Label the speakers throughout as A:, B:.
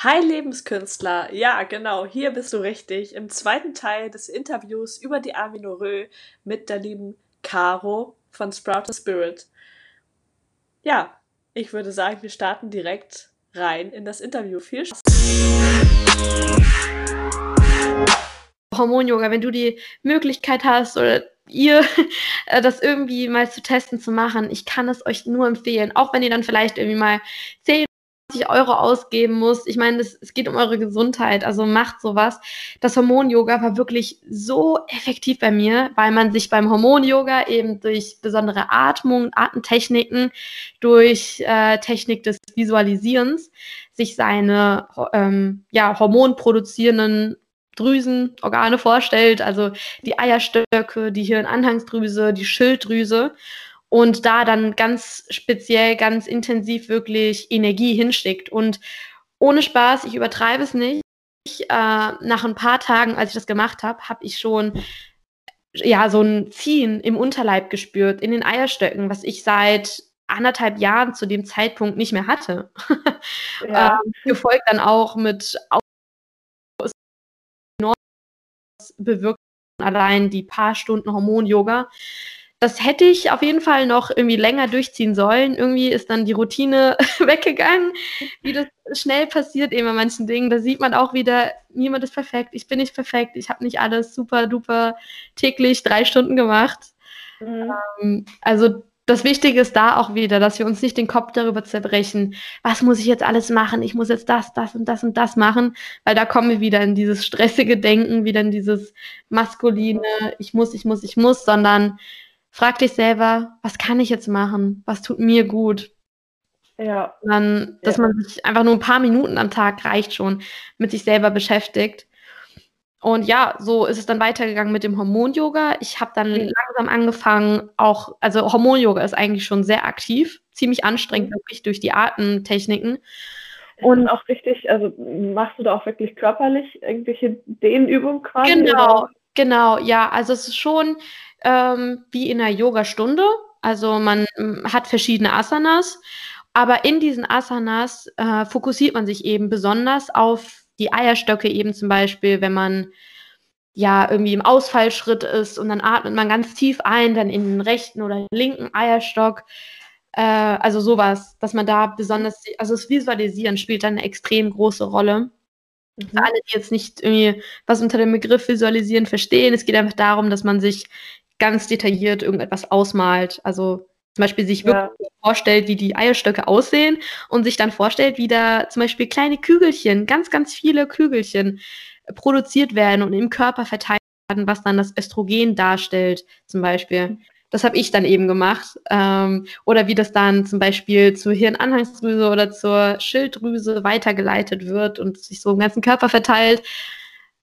A: Hi Lebenskünstler, ja genau, hier bist du richtig. Im zweiten Teil des Interviews über die Aminorö mit der lieben Caro von Sprout the Spirit. Ja, ich würde sagen, wir starten direkt rein in das Interview. Viel Spaß.
B: Hormon-Yoga, wenn du die Möglichkeit hast oder ihr äh, das irgendwie mal zu testen zu machen, ich kann es euch nur empfehlen. Auch wenn ihr dann vielleicht irgendwie mal 10 Euro ausgeben muss. Ich meine, es, es geht um eure Gesundheit, also macht sowas. Das Hormon-Yoga war wirklich so effektiv bei mir, weil man sich beim Hormon-Yoga eben durch besondere Atmung, Atemtechniken, durch äh, Technik des Visualisierens sich seine ähm, ja, hormonproduzierenden Drüsen, Organe vorstellt, also die Eierstöcke, die Hirnanhangsdrüse, die Schilddrüse und da dann ganz speziell, ganz intensiv wirklich Energie hinschickt. Und ohne Spaß, ich übertreibe es nicht. Ich, äh, nach ein paar Tagen, als ich das gemacht habe, habe ich schon ja so ein Ziehen im Unterleib gespürt, in den Eierstöcken, was ich seit anderthalb Jahren zu dem Zeitpunkt nicht mehr hatte. Ja. ähm, gefolgt dann auch mit bewirkt allein die paar Stunden Hormon-Yoga das hätte ich auf jeden Fall noch irgendwie länger durchziehen sollen. Irgendwie ist dann die Routine weggegangen, wie das schnell passiert eben bei manchen Dingen. Da sieht man auch wieder, niemand ist perfekt, ich bin nicht perfekt, ich habe nicht alles super duper täglich drei Stunden gemacht. Mhm. Ähm, also das Wichtige ist da auch wieder, dass wir uns nicht den Kopf darüber zerbrechen, was muss ich jetzt alles machen, ich muss jetzt das, das und das und das machen, weil da kommen wir wieder in dieses stressige Denken, wieder in dieses maskuline, ich muss, ich muss, ich muss, sondern frag dich selber, was kann ich jetzt machen? Was tut mir gut? Ja. Dann, dass ja. man sich einfach nur ein paar Minuten am Tag reicht schon mit sich selber beschäftigt. Und ja, so ist es dann weitergegangen mit dem Hormon-Yoga. Ich habe dann mhm. langsam angefangen, auch, also Hormon-Yoga ist eigentlich schon sehr aktiv, ziemlich anstrengend, mhm. wirklich durch die Atemtechniken.
C: Und auch richtig, also machst du da auch wirklich körperlich irgendwelche Dehnübungen quasi?
B: Genau, oder? genau, ja. Also es ist schon, ähm, wie in einer Yoga-Stunde. Also man hat verschiedene Asanas, aber in diesen Asanas äh, fokussiert man sich eben besonders auf die Eierstöcke eben zum Beispiel, wenn man ja irgendwie im Ausfallschritt ist und dann atmet man ganz tief ein, dann in den rechten oder linken Eierstock. Äh, also sowas, dass man da besonders, also das Visualisieren spielt dann eine extrem große Rolle. Mhm. Für alle, die jetzt nicht irgendwie was unter dem Begriff Visualisieren verstehen, es geht einfach darum, dass man sich ganz detailliert irgendetwas ausmalt. Also zum Beispiel sich wirklich ja. vorstellt, wie die Eierstöcke aussehen und sich dann vorstellt, wie da zum Beispiel kleine Kügelchen, ganz, ganz viele Kügelchen produziert werden und im Körper verteilt werden, was dann das Östrogen darstellt, zum Beispiel. Das habe ich dann eben gemacht. Ähm, oder wie das dann zum Beispiel zur Hirnanhangsdrüse oder zur Schilddrüse weitergeleitet wird und sich so im ganzen Körper verteilt.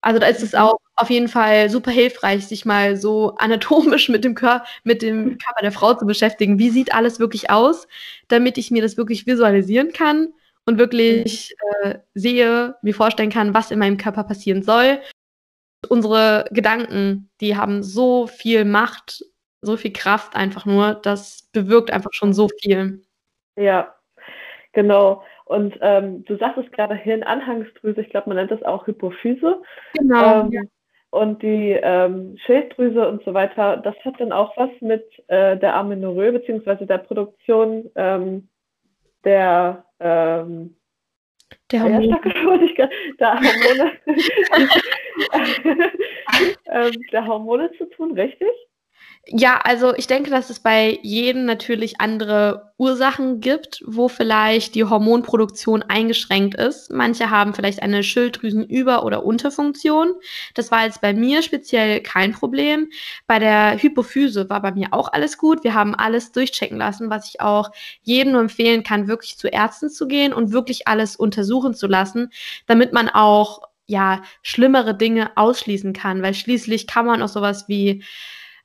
B: Also da ist es auch auf jeden Fall super hilfreich, sich mal so anatomisch mit dem, Kör mit dem Körper der Frau zu beschäftigen. Wie sieht alles wirklich aus, damit ich mir das wirklich visualisieren kann und wirklich äh, sehe, mir vorstellen kann, was in meinem Körper passieren soll. Unsere Gedanken, die haben so viel Macht, so viel Kraft einfach nur, das bewirkt einfach schon so viel.
C: Ja, genau. Und ähm, du sagtest gerade Hirnanhangsdrüse, ich glaube, man nennt das auch Hypophyse. Genau. Ähm, ja. Und die ähm, Schilddrüse und so weiter, das hat dann auch was mit äh, der Amenorrhoe beziehungsweise der Produktion ähm, der ähm, der Hormone. der Hormone, ähm, der Hormone zu tun, richtig?
B: Ja, also ich denke, dass es bei jedem natürlich andere Ursachen gibt, wo vielleicht die Hormonproduktion eingeschränkt ist. Manche haben vielleicht eine Schilddrüsenüber- oder Unterfunktion. Das war jetzt bei mir speziell kein Problem. Bei der Hypophyse war bei mir auch alles gut. Wir haben alles durchchecken lassen, was ich auch jedem nur empfehlen kann, wirklich zu Ärzten zu gehen und wirklich alles untersuchen zu lassen, damit man auch ja schlimmere Dinge ausschließen kann, weil schließlich kann man auch sowas wie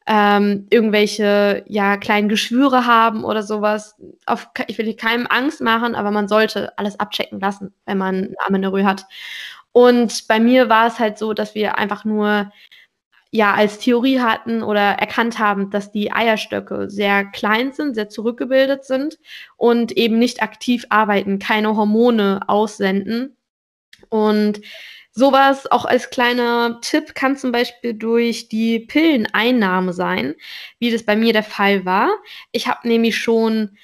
B: ähm, irgendwelche ja kleinen Geschwüre haben oder sowas. Auf, ich will keinem Angst machen, aber man sollte alles abchecken lassen, wenn man Amenorrhoe hat. Und bei mir war es halt so, dass wir einfach nur ja als Theorie hatten oder erkannt haben, dass die Eierstöcke sehr klein sind, sehr zurückgebildet sind und eben nicht aktiv arbeiten, keine Hormone aussenden Und sowas auch als kleiner Tipp kann zum Beispiel durch die Pilleneinnahme sein, wie das bei mir der Fall war. Ich habe nämlich schon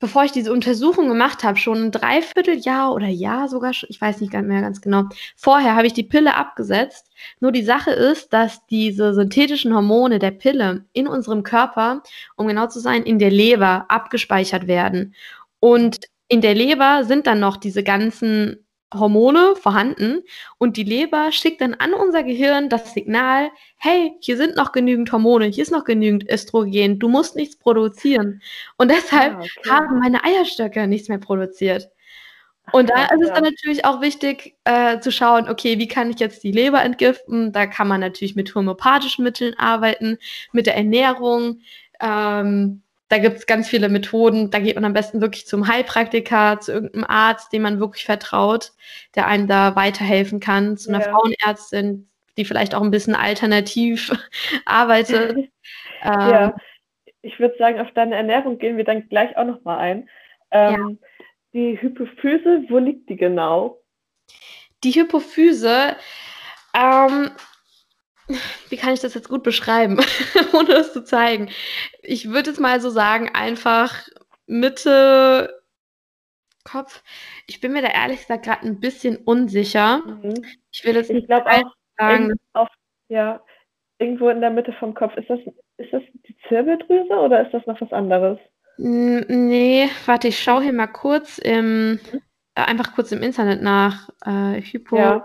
B: bevor ich diese Untersuchung gemacht habe, schon ein Dreivierteljahr oder Jahr sogar, ich weiß nicht mehr ganz genau, vorher habe ich die Pille abgesetzt. Nur die Sache ist, dass diese synthetischen Hormone der Pille in unserem Körper, um genau zu sein, in der Leber abgespeichert werden. Und in der Leber sind dann noch diese ganzen Hormone vorhanden und die Leber schickt dann an unser Gehirn das Signal, hey, hier sind noch genügend Hormone, hier ist noch genügend Östrogen, du musst nichts produzieren. Und deshalb ah, okay. haben meine Eierstöcke nichts mehr produziert. Und da ist es dann natürlich auch wichtig äh, zu schauen, okay, wie kann ich jetzt die Leber entgiften? Da kann man natürlich mit homöopathischen Mitteln arbeiten, mit der Ernährung. Ähm, da gibt es ganz viele Methoden. Da geht man am besten wirklich zum Heilpraktiker, zu irgendeinem Arzt, dem man wirklich vertraut, der einem da weiterhelfen kann, zu einer ja. Frauenärztin, die vielleicht auch ein bisschen alternativ arbeitet.
C: ja, ähm, ich würde sagen, auf deine Ernährung gehen wir dann gleich auch nochmal ein. Ähm, ja. Die Hypophyse, wo liegt die genau?
B: Die Hypophyse, ähm, wie kann ich das jetzt gut beschreiben, ohne das zu zeigen? Ich würde jetzt mal so sagen, einfach Mitte Kopf. Ich bin mir da ehrlich gesagt gerade ein bisschen unsicher. Mhm.
C: Ich will jetzt ich glaube auch sagen. Auf, ja, irgendwo in der Mitte vom Kopf. Ist das, ist das die Zirbeldrüse oder ist das noch was anderes?
B: Nee, warte, ich schaue hier mal kurz im, mhm. äh, einfach kurz im Internet nach. Äh, Hypo. Ja.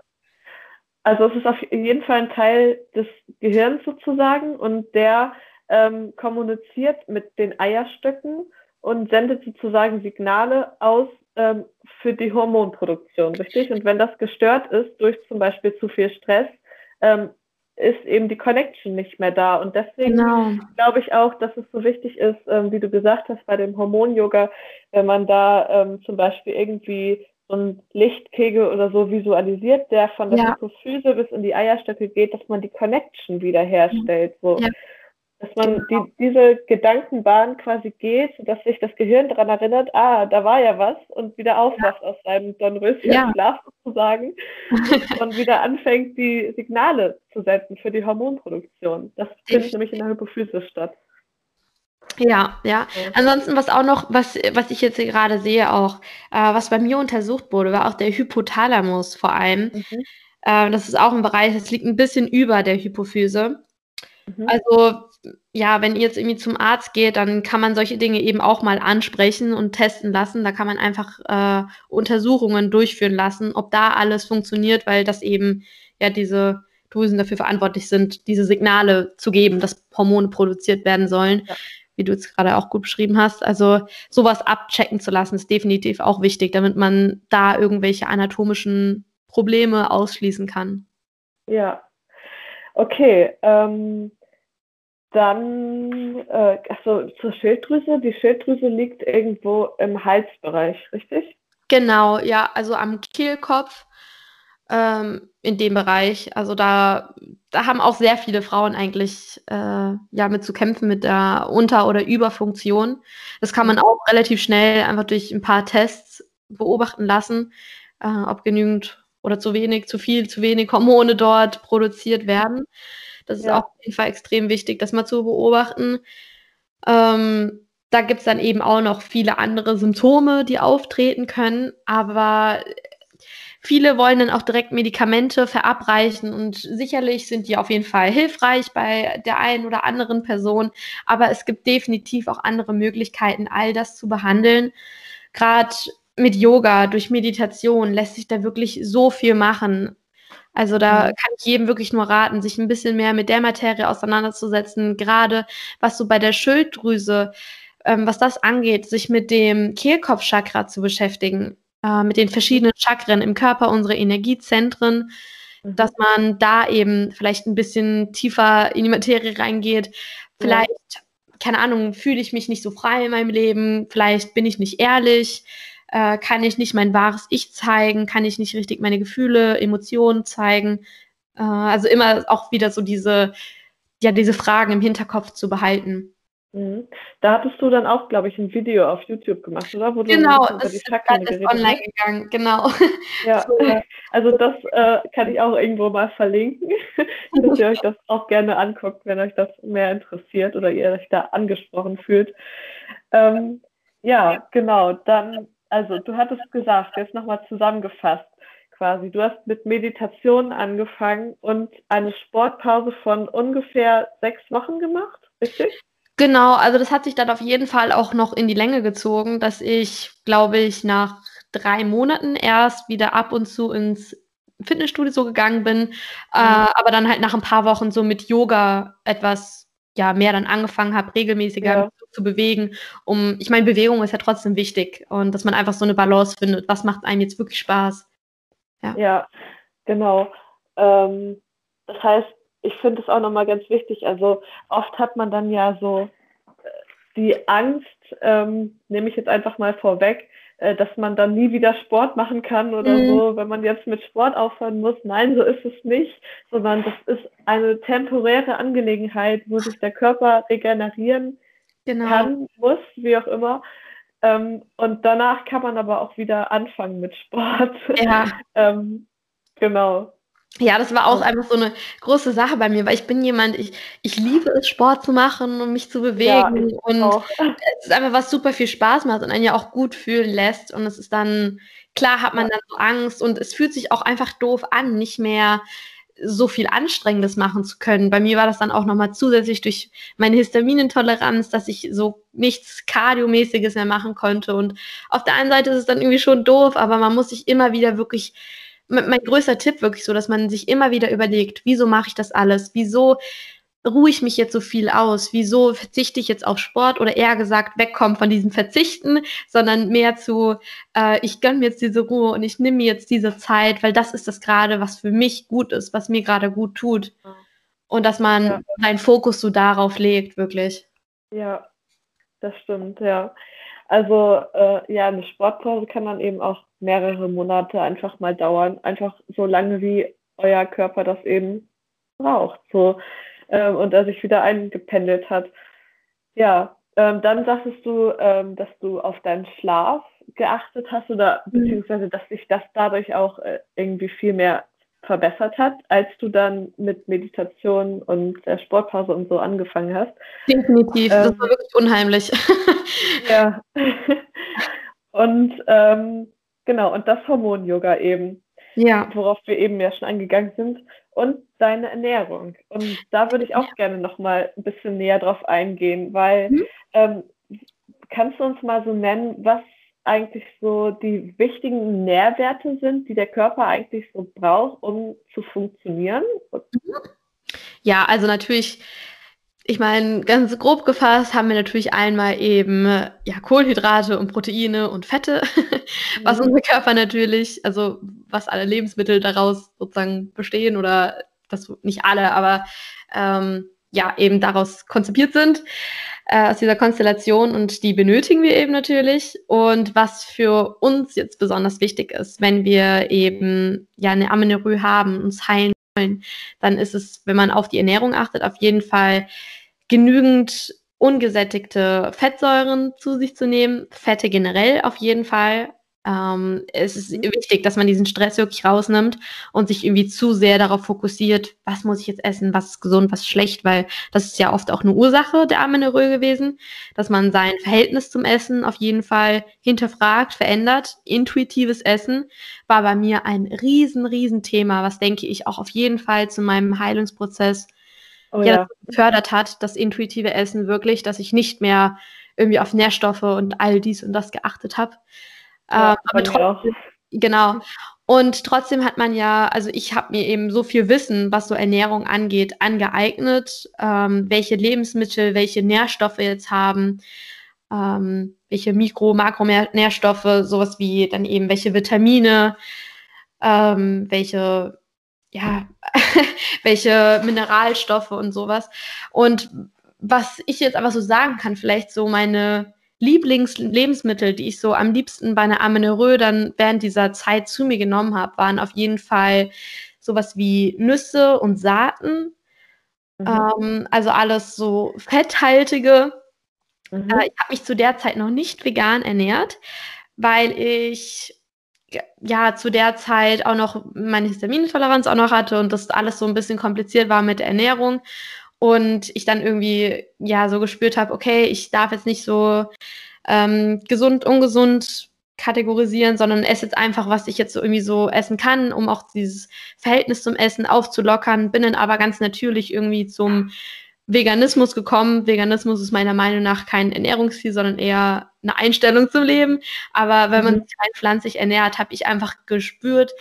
C: Also es ist auf jeden Fall ein Teil des Gehirns sozusagen und der ähm, kommuniziert mit den Eierstöcken und sendet sozusagen Signale aus ähm, für die Hormonproduktion, richtig? Und wenn das gestört ist durch zum Beispiel zu viel Stress, ähm, ist eben die Connection nicht mehr da. Und deswegen genau. glaube ich auch, dass es so wichtig ist, ähm, wie du gesagt hast, bei dem Hormon-Yoga, wenn man da ähm, zum Beispiel irgendwie so ein Lichtkegel oder so visualisiert, der von der ja. Hypophyse bis in die Eierstöcke geht, dass man die Connection wiederherstellt. So. Ja. Dass man die, diese Gedankenbahn quasi geht, sodass sich das Gehirn daran erinnert, ah, da war ja was und wieder aufwacht ja. aus seinem Dornröschen-Schlaf sozusagen und wieder anfängt, die Signale zu setzen für die Hormonproduktion. Das findet nämlich in der Hypophyse statt.
B: Ja, ja. Ansonsten, was auch noch, was, was ich jetzt gerade sehe, auch, äh, was bei mir untersucht wurde, war auch der Hypothalamus vor allem. Mhm. Äh, das ist auch ein Bereich, das liegt ein bisschen über der Hypophyse. Mhm. Also, ja, wenn ihr jetzt irgendwie zum Arzt geht, dann kann man solche Dinge eben auch mal ansprechen und testen lassen. Da kann man einfach äh, Untersuchungen durchführen lassen, ob da alles funktioniert, weil das eben ja diese Drüsen dafür verantwortlich sind, diese Signale zu geben, dass Hormone produziert werden sollen. Ja wie du es gerade auch gut beschrieben hast. Also sowas abchecken zu lassen, ist definitiv auch wichtig, damit man da irgendwelche anatomischen Probleme ausschließen kann.
C: Ja. Okay. Ähm, dann, äh, achso, zur Schilddrüse. Die Schilddrüse liegt irgendwo im Halsbereich, richtig?
B: Genau, ja, also am Kehlkopf ähm, in dem Bereich. Also da, da haben auch sehr viele Frauen eigentlich äh, ja mit zu kämpfen mit der Unter- oder Überfunktion. Das kann man auch relativ schnell einfach durch ein paar Tests beobachten lassen, äh, ob genügend oder zu wenig, zu viel, zu wenig Hormone dort produziert werden. Das ist ja. auch auf jeden Fall extrem wichtig, das mal zu beobachten. Ähm, da gibt es dann eben auch noch viele andere Symptome, die auftreten können, aber Viele wollen dann auch direkt Medikamente verabreichen und sicherlich sind die auf jeden Fall hilfreich bei der einen oder anderen Person, aber es gibt definitiv auch andere Möglichkeiten, all das zu behandeln. Gerade mit Yoga, durch Meditation lässt sich da wirklich so viel machen. Also da kann ich jedem wirklich nur raten, sich ein bisschen mehr mit der Materie auseinanderzusetzen, gerade was so bei der Schilddrüse, ähm, was das angeht, sich mit dem Kehlkopfchakra zu beschäftigen äh, mit den verschiedenen Chakren im Körper, unsere Energiezentren, mhm. dass man da eben vielleicht ein bisschen tiefer in die Materie reingeht. Vielleicht, ja. keine Ahnung, fühle ich mich nicht so frei in meinem Leben, vielleicht bin ich nicht ehrlich, äh, kann ich nicht mein wahres Ich zeigen, kann ich nicht richtig meine Gefühle, Emotionen zeigen. Äh, also immer auch wieder so diese, ja, diese Fragen im Hinterkopf zu behalten.
C: Mhm. Da hattest du dann auch, glaube ich, ein Video auf YouTube gemacht, oder?
B: Wo genau, du das ist online gegangen, genau.
C: Ja, so. also das äh, kann ich auch irgendwo mal verlinken, dass ihr euch das auch gerne anguckt, wenn euch das mehr interessiert oder ihr euch da angesprochen fühlt. Ähm, ja, genau. Dann, also du hattest gesagt, jetzt nochmal zusammengefasst quasi. Du hast mit Meditation angefangen und eine Sportpause von ungefähr sechs Wochen gemacht, richtig?
B: Genau, also das hat sich dann auf jeden Fall auch noch in die Länge gezogen, dass ich, glaube ich, nach drei Monaten erst wieder ab und zu ins Fitnessstudio so gegangen bin, äh, mhm. äh, aber dann halt nach ein paar Wochen so mit Yoga etwas ja mehr dann angefangen habe, regelmäßiger ja. zu bewegen. Um, ich meine, Bewegung ist ja trotzdem wichtig und dass man einfach so eine Balance findet. Was macht einem jetzt wirklich Spaß?
C: Ja, ja genau. Ähm, das heißt, ich finde es auch nochmal ganz wichtig. Also oft hat man dann ja so äh, die Angst, ähm, nehme ich jetzt einfach mal vorweg, äh, dass man dann nie wieder Sport machen kann oder mhm. so, wenn man jetzt mit Sport aufhören muss. Nein, so ist es nicht, sondern das ist eine temporäre Angelegenheit, wo sich der Körper regenerieren genau. kann, muss, wie auch immer. Ähm, und danach kann man aber auch wieder anfangen mit Sport.
B: Ja.
C: ähm, genau.
B: Ja, das war auch einfach so eine große Sache bei mir, weil ich bin jemand, ich, ich liebe es, Sport zu machen und mich zu bewegen. Ja, und auch. es ist einfach was super viel Spaß macht und einen ja auch gut fühlen lässt. Und es ist dann, klar hat man dann so Angst und es fühlt sich auch einfach doof an, nicht mehr so viel Anstrengendes machen zu können. Bei mir war das dann auch nochmal zusätzlich durch meine Histaminintoleranz, dass ich so nichts Kardiomäßiges mehr machen konnte. Und auf der einen Seite ist es dann irgendwie schon doof, aber man muss sich immer wieder wirklich mein größter Tipp wirklich so, dass man sich immer wieder überlegt, wieso mache ich das alles? Wieso ruhe ich mich jetzt so viel aus? Wieso verzichte ich jetzt auf Sport oder eher gesagt wegkommen von diesem Verzichten, sondern mehr zu, äh, ich gönne mir jetzt diese Ruhe und ich nehme mir jetzt diese Zeit, weil das ist das gerade, was für mich gut ist, was mir gerade gut tut. Und dass man ja. seinen Fokus so darauf legt, wirklich.
C: Ja, das stimmt, ja. Also äh, ja, eine Sportpause kann dann eben auch mehrere Monate einfach mal dauern, einfach so lange wie euer Körper das eben braucht, so ähm, und er sich wieder eingependelt hat. Ja, ähm, dann sagtest du, ähm, dass du auf deinen Schlaf geachtet hast oder mhm. beziehungsweise dass sich das dadurch auch äh, irgendwie viel mehr verbessert hat, als du dann mit Meditation und der Sportpause und so angefangen hast.
B: Definitiv, ähm, das war wirklich unheimlich.
C: ja. und ähm, genau, und das Hormon-Yoga eben.
B: Ja.
C: Worauf wir eben ja schon eingegangen sind. Und deine Ernährung. Und da würde ich auch ja. gerne nochmal ein bisschen näher drauf eingehen, weil mhm. ähm, kannst du uns mal so nennen, was eigentlich so die wichtigen Nährwerte sind, die der Körper eigentlich so braucht, um zu funktionieren?
B: Ja, also natürlich, ich meine, ganz grob gefasst haben wir natürlich einmal eben ja, Kohlenhydrate und Proteine und Fette, was mhm. unser Körper natürlich, also was alle Lebensmittel daraus sozusagen bestehen oder das nicht alle, aber ähm, ja, eben daraus konzipiert sind äh, aus dieser Konstellation und die benötigen wir eben natürlich. Und was für uns jetzt besonders wichtig ist, wenn wir eben ja eine Amenorrhoe haben, uns heilen wollen, dann ist es, wenn man auf die Ernährung achtet, auf jeden Fall genügend ungesättigte Fettsäuren zu sich zu nehmen, Fette generell auf jeden Fall, ähm, es ist mhm. wichtig, dass man diesen Stress wirklich rausnimmt und sich irgendwie zu sehr darauf fokussiert, was muss ich jetzt essen, was ist gesund, was ist schlecht, weil das ist ja oft auch eine Ursache der Amenorrhoe gewesen, dass man sein Verhältnis zum Essen auf jeden Fall hinterfragt, verändert. Intuitives Essen war bei mir ein riesen, riesen Thema, was denke ich auch auf jeden Fall zu meinem Heilungsprozess oh, ja. ja. gefördert hat, das intuitive Essen wirklich, dass ich nicht mehr irgendwie auf Nährstoffe und all dies und das geachtet habe. Ja, äh, aber trotzdem, genau. Und trotzdem hat man ja, also ich habe mir eben so viel Wissen, was so Ernährung angeht, angeeignet, ähm, welche Lebensmittel, welche Nährstoffe jetzt haben, ähm, welche Mikro-, Makronährstoffe, sowas wie dann eben welche Vitamine, ähm, welche, ja, welche Mineralstoffe und sowas. Und was ich jetzt aber so sagen kann, vielleicht so meine Lieblingslebensmittel, die ich so am liebsten bei einer Amenorrhoe dann während dieser Zeit zu mir genommen habe, waren auf jeden Fall sowas wie Nüsse und Saaten. Mhm. Ähm, also alles so fetthaltige Mhm. Äh, ich habe mich zu der Zeit noch nicht vegan ernährt, weil ich ja zu der Zeit auch noch meine Histaminintoleranz auch noch hatte und das alles so ein bisschen kompliziert war mit der Ernährung und ich dann irgendwie ja so gespürt habe, okay, ich darf jetzt nicht so ähm, gesund, ungesund kategorisieren, sondern esse jetzt einfach, was ich jetzt so irgendwie so essen kann, um auch dieses Verhältnis zum Essen aufzulockern. Bin dann aber ganz natürlich irgendwie zum Veganismus gekommen. Veganismus ist meiner Meinung nach kein Ernährungsziel, sondern eher eine Einstellung zum Leben. Aber wenn man mhm. sich rein pflanzlich ernährt, habe ich einfach gespürt,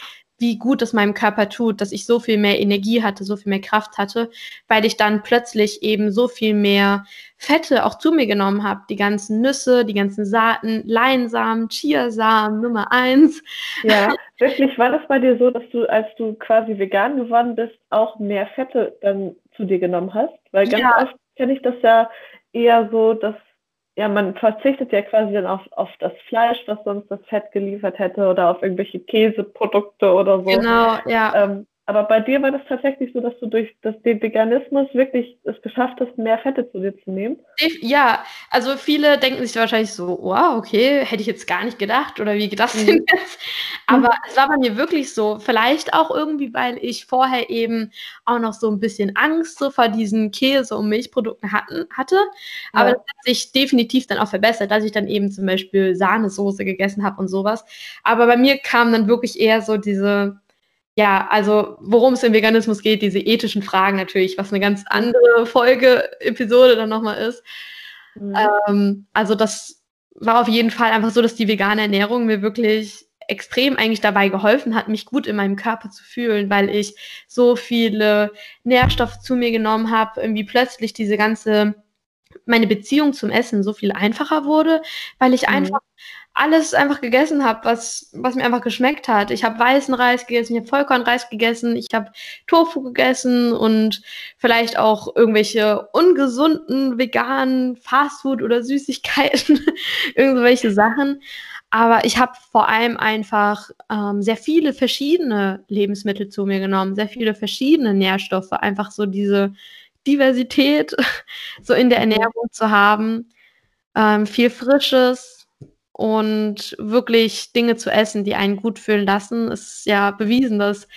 B: wie gut es meinem Körper tut, dass ich so viel mehr Energie hatte, so viel mehr Kraft hatte, weil ich dann plötzlich eben so viel mehr Fette auch zu mir genommen habe. Die ganzen Nüsse, die ganzen Saaten, Leinsamen, Chiasamen, Nummer eins.
C: Ja, wirklich war das bei dir so, dass du, als du quasi vegan geworden bist, auch mehr Fette dann zu dir genommen hast? Weil ganz ja. oft kenne ich das ja eher so, dass ja, man verzichtet ja quasi dann auf, auf das Fleisch, was sonst das Fett geliefert hätte oder auf irgendwelche Käseprodukte oder so.
B: Genau, ja.
C: Ähm, aber bei dir war das tatsächlich so, dass du durch das, den Veganismus wirklich es geschafft hast, mehr Fette zu dir zu nehmen?
B: Ja, also viele denken sich wahrscheinlich so, wow, okay, hätte ich jetzt gar nicht gedacht oder wie geht das denn mhm. jetzt? Aber mhm. es war bei mir wirklich so. Vielleicht auch irgendwie, weil ich vorher eben auch noch so ein bisschen Angst so vor diesen Käse- und Milchprodukten hatten, hatte. Aber ja. das hat sich definitiv dann auch verbessert, dass ich dann eben zum Beispiel Sahnesoße gegessen habe und sowas. Aber bei mir kam dann wirklich eher so diese ja, also worum es im Veganismus geht, diese ethischen Fragen natürlich, was eine ganz andere Folge, Episode dann nochmal ist. Mhm. Ähm, also das war auf jeden Fall einfach so, dass die vegane Ernährung mir wirklich extrem eigentlich dabei geholfen hat, mich gut in meinem Körper zu fühlen, weil ich so viele Nährstoffe zu mir genommen habe, irgendwie plötzlich diese ganze meine Beziehung zum Essen so viel einfacher wurde, weil ich mhm. einfach alles einfach gegessen habe, was, was mir einfach geschmeckt hat. Ich habe weißen Reis gegessen, ich habe Vollkornreis gegessen, ich habe Tofu gegessen und vielleicht auch irgendwelche ungesunden veganen Fastfood oder Süßigkeiten, irgendwelche Sachen. Aber ich habe vor allem einfach ähm, sehr viele verschiedene Lebensmittel zu mir genommen, sehr viele verschiedene Nährstoffe, einfach so diese Diversität so in der mhm. Ernährung zu haben. Ähm, viel Frisches, und wirklich Dinge zu essen, die einen gut fühlen lassen. Ist ja bewiesen, dass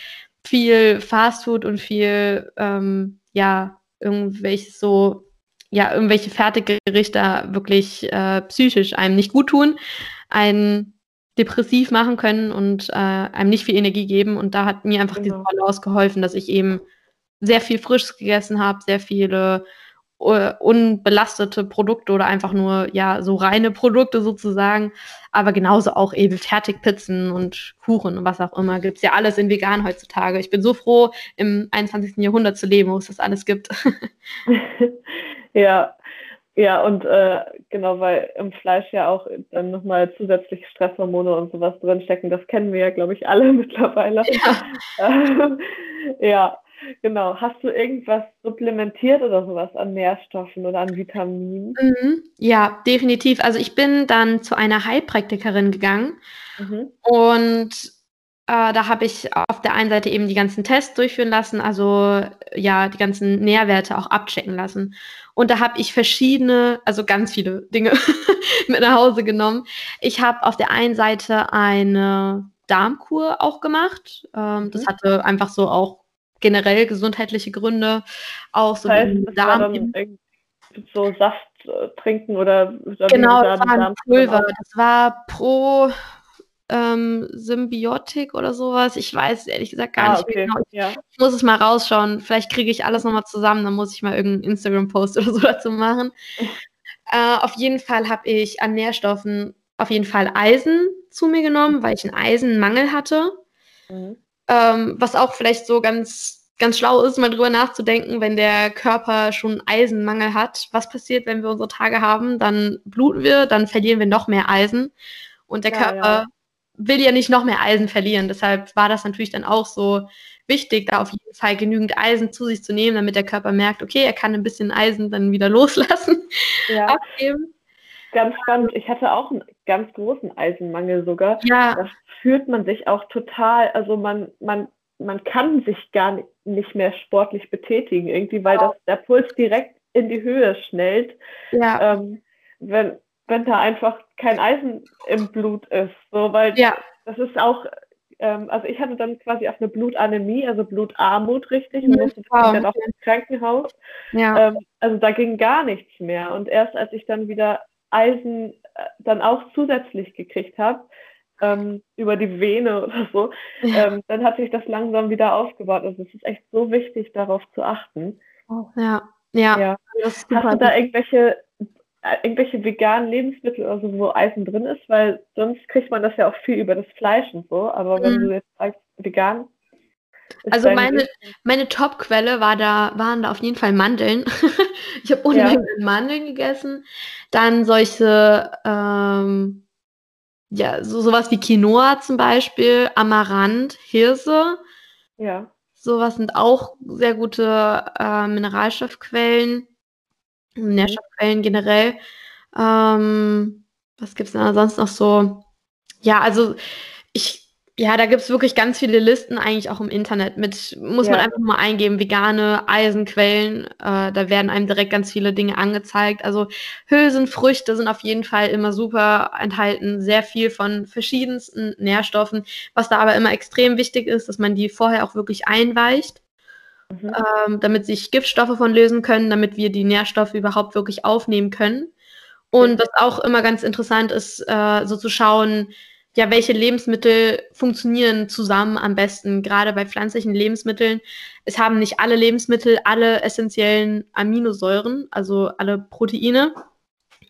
B: viel Fastfood und viel, ähm, ja, irgendwelche so, ja, irgendwelche Fertiggerichte wirklich äh, psychisch einem nicht gut tun, einen depressiv machen können und äh, einem nicht viel Energie geben. Und da hat mir einfach genau. diese Balance geholfen, dass ich eben sehr viel Frisches gegessen habe, sehr viele uh, unbelastete Produkte oder einfach nur ja so reine Produkte sozusagen. Aber genauso auch eben Fertigpizzen und Kuchen und was auch immer. Gibt es ja alles in vegan heutzutage. Ich bin so froh, im 21. Jahrhundert zu leben, wo es das alles gibt.
C: ja, ja, und äh, genau, weil im Fleisch ja auch dann nochmal zusätzliche Stresshormone und sowas drinstecken. Das kennen wir ja, glaube ich, alle mittlerweile. Ja. ja, Genau. Hast du irgendwas supplementiert oder sowas an Nährstoffen oder an Vitaminen?
B: Mhm. Ja, definitiv. Also ich bin dann zu einer Heilpraktikerin gegangen mhm. und äh, da habe ich auf der einen Seite eben die ganzen Tests durchführen lassen, also ja, die ganzen Nährwerte auch abchecken lassen. Und da habe ich verschiedene, also ganz viele Dinge mit nach Hause genommen. Ich habe auf der einen Seite eine Darmkur auch gemacht. Ähm, mhm. Das hatte einfach so auch generell gesundheitliche Gründe, auch so
C: das heißt, Darm. So Saft äh, trinken oder, oder
B: genau, das war ein Pulver. Das war pro ähm, Symbiotik oder sowas. Ich weiß ehrlich gesagt gar ah, nicht okay. genau. Ja. Ich muss es mal rausschauen. Vielleicht kriege ich alles nochmal zusammen. Dann muss ich mal irgendeinen Instagram-Post oder so dazu machen. äh, auf jeden Fall habe ich an Nährstoffen auf jeden Fall Eisen zu mir genommen, weil ich einen Eisenmangel hatte. Mhm. Ähm, was auch vielleicht so ganz, ganz schlau ist, mal drüber nachzudenken, wenn der Körper schon Eisenmangel hat. Was passiert, wenn wir unsere Tage haben? Dann bluten wir, dann verlieren wir noch mehr Eisen. Und der ja, Körper ja. will ja nicht noch mehr Eisen verlieren. Deshalb war das natürlich dann auch so wichtig, da auf jeden Fall genügend Eisen zu sich zu nehmen, damit der Körper merkt, okay, er kann ein bisschen Eisen dann wieder loslassen.
C: Ja. Abgeben. Ganz spannend. Ich hatte auch einen ganz großen Eisenmangel sogar. Ja. Das fühlt man sich auch total, also man, man, man kann sich gar nicht mehr sportlich betätigen, irgendwie, weil das, der Puls direkt in die Höhe schnellt. Ja. Ähm, wenn, wenn da einfach kein Eisen im Blut ist. So, weil ja. das ist auch, ähm, also ich hatte dann quasi auch eine Blutanämie, also Blutarmut richtig und mhm. musste wow. dann auch ins Krankenhaus. Ja. Ähm, also da ging gar nichts mehr. Und erst als ich dann wieder Eisen äh, dann auch zusätzlich gekriegt habe, ähm, über die Vene oder so, ja. ähm, dann hat sich das langsam wieder aufgebaut. Also es ist echt so wichtig, darauf zu achten.
B: Ja, ja. ja.
C: Hast du da irgendwelche, äh, irgendwelche veganen Lebensmittel oder so, wo Eisen drin ist? Weil sonst kriegt man das ja auch viel über das Fleisch und so. Aber wenn mhm. du jetzt sagst, vegan,
B: also meine, meine Top-Quelle war da, waren da auf jeden Fall Mandeln. ich habe Unmengen ja. Mandeln gegessen. Dann solche, ähm, ja, so sowas wie Quinoa zum Beispiel, Amaranth, Hirse.
C: Ja.
B: Sowas sind auch sehr gute äh, Mineralstoffquellen, mhm. Nährstoffquellen generell. Ähm, was gibt es denn sonst noch so? Ja, also ich ja, da gibt's wirklich ganz viele Listen eigentlich auch im Internet mit, muss ja. man einfach mal eingeben, vegane Eisenquellen. Äh, da werden einem direkt ganz viele Dinge angezeigt. Also Hülsenfrüchte sind auf jeden Fall immer super enthalten, sehr viel von verschiedensten Nährstoffen. Was da aber immer extrem wichtig ist, dass man die vorher auch wirklich einweicht. Mhm. Ähm, damit sich Giftstoffe von lösen können, damit wir die Nährstoffe überhaupt wirklich aufnehmen können. Und was auch immer ganz interessant ist, äh, so zu schauen, ja, welche Lebensmittel funktionieren zusammen am besten, gerade bei pflanzlichen Lebensmitteln. Es haben nicht alle Lebensmittel alle essentiellen Aminosäuren, also alle Proteine.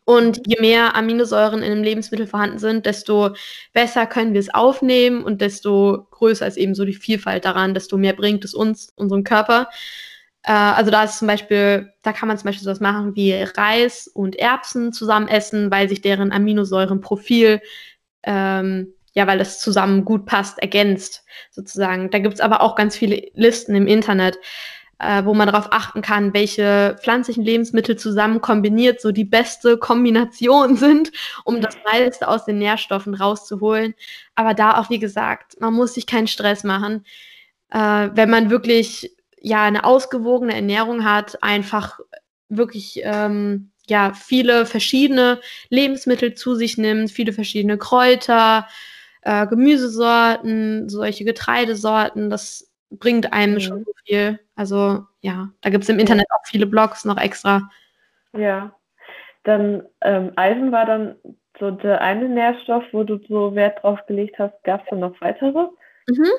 B: Und je mehr Aminosäuren in einem Lebensmittel vorhanden sind, desto besser können wir es aufnehmen und desto größer ist eben so die Vielfalt daran, desto mehr bringt es uns, unserem Körper. Äh, also da ist zum Beispiel, da kann man zum Beispiel sowas machen wie Reis und Erbsen zusammen essen, weil sich deren Aminosäurenprofil ähm, ja, weil das zusammen gut passt, ergänzt sozusagen. Da gibt es aber auch ganz viele Listen im Internet, äh, wo man darauf achten kann, welche pflanzlichen Lebensmittel zusammen kombiniert so die beste Kombination sind, um das meiste aus den Nährstoffen rauszuholen. Aber da auch, wie gesagt, man muss sich keinen Stress machen. Äh, wenn man wirklich ja eine ausgewogene Ernährung hat, einfach wirklich ähm, ja viele verschiedene Lebensmittel zu sich nimmt, viele verschiedene Kräuter, äh, Gemüsesorten, solche Getreidesorten, das bringt einem mhm. schon so viel. Also ja, da gibt es im Internet auch viele Blogs noch extra.
C: Ja, dann ähm, Eisen war dann so der eine Nährstoff, wo du so Wert drauf gelegt hast. Gab es dann noch weitere?
B: Mhm.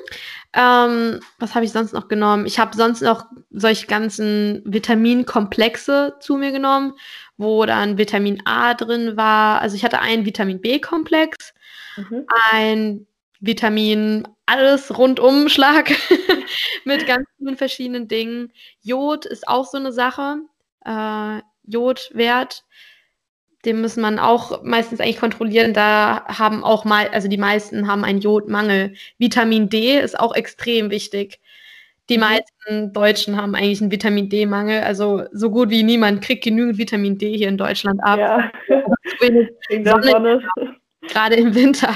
B: Ähm, was habe ich sonst noch genommen? Ich habe sonst noch solche ganzen Vitaminkomplexe zu mir genommen, wo dann Vitamin A drin war. Also ich hatte einen Vitamin B-Komplex, mhm. ein Vitamin alles rundumschlag mit ganz vielen verschiedenen Dingen. Jod ist auch so eine Sache. Äh, Jodwert den muss man auch meistens eigentlich kontrollieren. Da haben auch mal, also die meisten haben einen Jodmangel. Vitamin D ist auch extrem wichtig. Die mhm. meisten Deutschen haben eigentlich einen Vitamin D-Mangel. Also so gut wie niemand kriegt genügend Vitamin D hier in Deutschland ab. Ja. Sonne, gerade im Winter.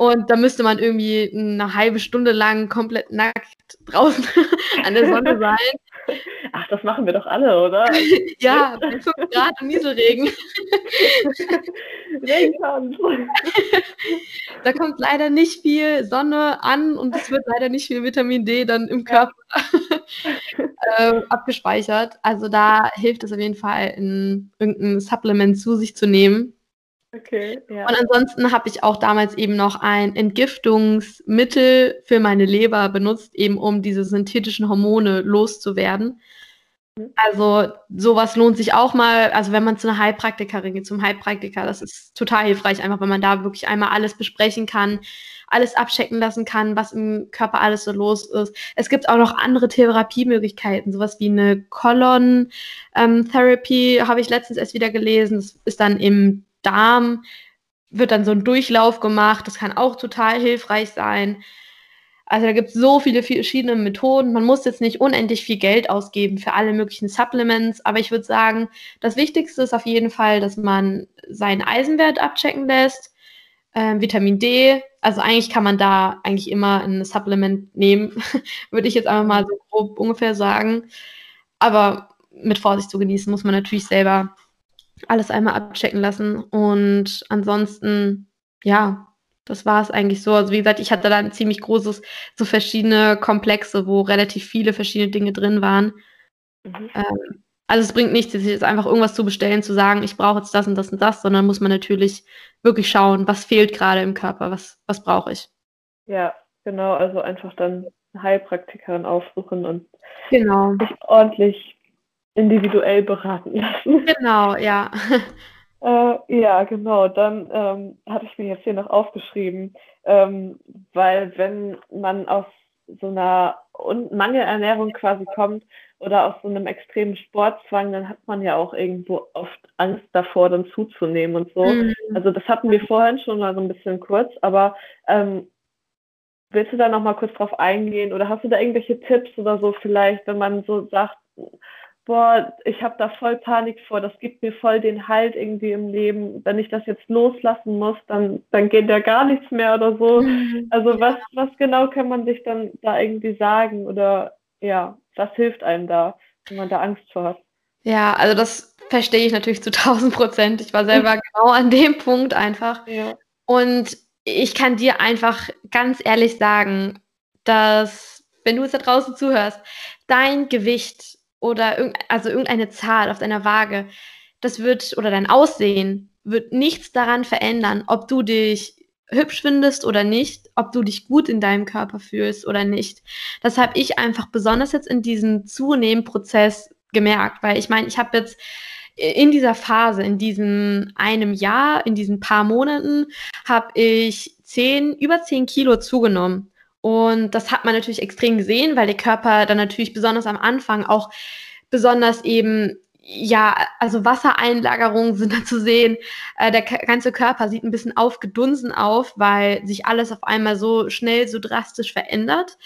B: Und da müsste man irgendwie eine halbe Stunde lang komplett nackt draußen an der Sonne sein.
C: Ach, das machen wir doch alle, oder?
B: ja, 5 Grad und Nieselregen. Regenkommt. da kommt leider nicht viel Sonne an und es wird leider nicht viel Vitamin D dann im Körper äh, abgespeichert. Also da hilft es auf jeden Fall, in irgendein Supplement zu sich zu nehmen.
C: Okay, ja.
B: Und ansonsten habe ich auch damals eben noch ein Entgiftungsmittel für meine Leber benutzt, eben um diese synthetischen Hormone loszuwerden. Mhm. Also sowas lohnt sich auch mal, also wenn man zu einer Heilpraktikerin geht, zum Heilpraktiker, das ist total hilfreich, einfach weil man da wirklich einmal alles besprechen kann, alles abchecken lassen kann, was im Körper alles so los ist. Es gibt auch noch andere Therapiemöglichkeiten, sowas wie eine Colon ähm, habe ich letztens erst wieder gelesen. Das ist dann im Darm wird dann so ein Durchlauf gemacht. Das kann auch total hilfreich sein. Also da gibt es so viele verschiedene Methoden. Man muss jetzt nicht unendlich viel Geld ausgeben für alle möglichen Supplements, aber ich würde sagen, das Wichtigste ist auf jeden Fall, dass man seinen Eisenwert abchecken lässt, äh, Vitamin D. Also eigentlich kann man da eigentlich immer ein Supplement nehmen, würde ich jetzt einfach mal so grob ungefähr sagen. Aber mit Vorsicht zu genießen muss man natürlich selber alles einmal abchecken lassen. Und ansonsten, ja, das war es eigentlich so. Also wie gesagt, ich hatte da ein ziemlich großes, so verschiedene Komplexe, wo relativ viele verschiedene Dinge drin waren. Mhm. Ähm, also es bringt nichts, jetzt einfach irgendwas zu bestellen, zu sagen, ich brauche jetzt das und das und das, sondern muss man natürlich wirklich schauen, was fehlt gerade im Körper, was, was brauche ich.
C: Ja, genau, also einfach dann eine Heilpraktikerin aufsuchen und
B: genau.
C: sich ordentlich individuell beraten lassen.
B: Genau, ja.
C: Äh, ja, genau. Dann ähm, hatte ich mir jetzt hier noch aufgeschrieben, ähm, weil wenn man aus so einer Mangelernährung quasi kommt oder aus so einem extremen Sportzwang, dann hat man ja auch irgendwo oft Angst davor, dann zuzunehmen und so. Mhm. Also das hatten wir vorhin schon mal so ein bisschen kurz, aber ähm, willst du da noch mal kurz drauf eingehen oder hast du da irgendwelche Tipps oder so vielleicht, wenn man so sagt, boah, ich habe da voll Panik vor, das gibt mir voll den Halt irgendwie im Leben. Wenn ich das jetzt loslassen muss, dann, dann geht ja gar nichts mehr oder so. Mhm. Also was, was genau kann man sich dann da irgendwie sagen oder ja, was hilft einem da, wenn man da Angst vor hat?
B: Ja, also das verstehe ich natürlich zu 1000 Prozent. Ich war selber genau an dem Punkt einfach. Ja. Und ich kann dir einfach ganz ehrlich sagen, dass, wenn du es da draußen zuhörst, dein Gewicht oder irg also irgendeine Zahl auf deiner Waage, das wird, oder dein Aussehen, wird nichts daran verändern, ob du dich hübsch findest oder nicht, ob du dich gut in deinem Körper fühlst oder nicht. Das habe ich einfach besonders jetzt in diesem Zunehmprozess gemerkt, weil ich meine, ich habe jetzt in dieser Phase, in diesem einem Jahr, in diesen paar Monaten, habe ich zehn, über zehn Kilo zugenommen. Und das hat man natürlich extrem gesehen, weil der Körper dann natürlich besonders am Anfang auch besonders eben ja, also Wassereinlagerungen sind da zu sehen. Äh, der ganze Körper sieht ein bisschen aufgedunsen auf, weil sich alles auf einmal so schnell, so drastisch verändert.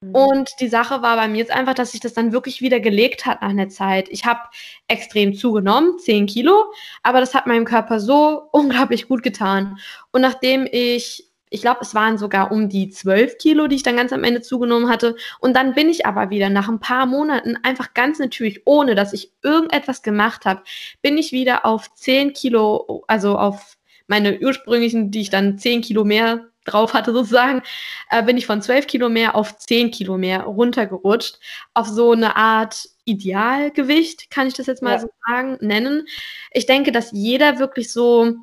B: Mhm. Und die Sache war bei mir jetzt einfach, dass sich das dann wirklich wieder gelegt hat nach einer Zeit. Ich habe extrem zugenommen, 10 Kilo, aber das hat meinem Körper so unglaublich gut getan. Und nachdem ich ich glaube, es waren sogar um die 12 Kilo, die ich dann ganz am Ende zugenommen hatte. Und dann bin ich aber wieder nach ein paar Monaten einfach ganz natürlich, ohne dass ich irgendetwas gemacht habe, bin ich wieder auf 10 Kilo, also auf meine ursprünglichen, die ich dann 10 Kilo mehr drauf hatte sozusagen, äh, bin ich von 12 Kilo mehr auf 10 Kilo mehr runtergerutscht. Auf so eine Art Idealgewicht, kann ich das jetzt mal ja. so sagen, nennen. Ich denke, dass jeder wirklich so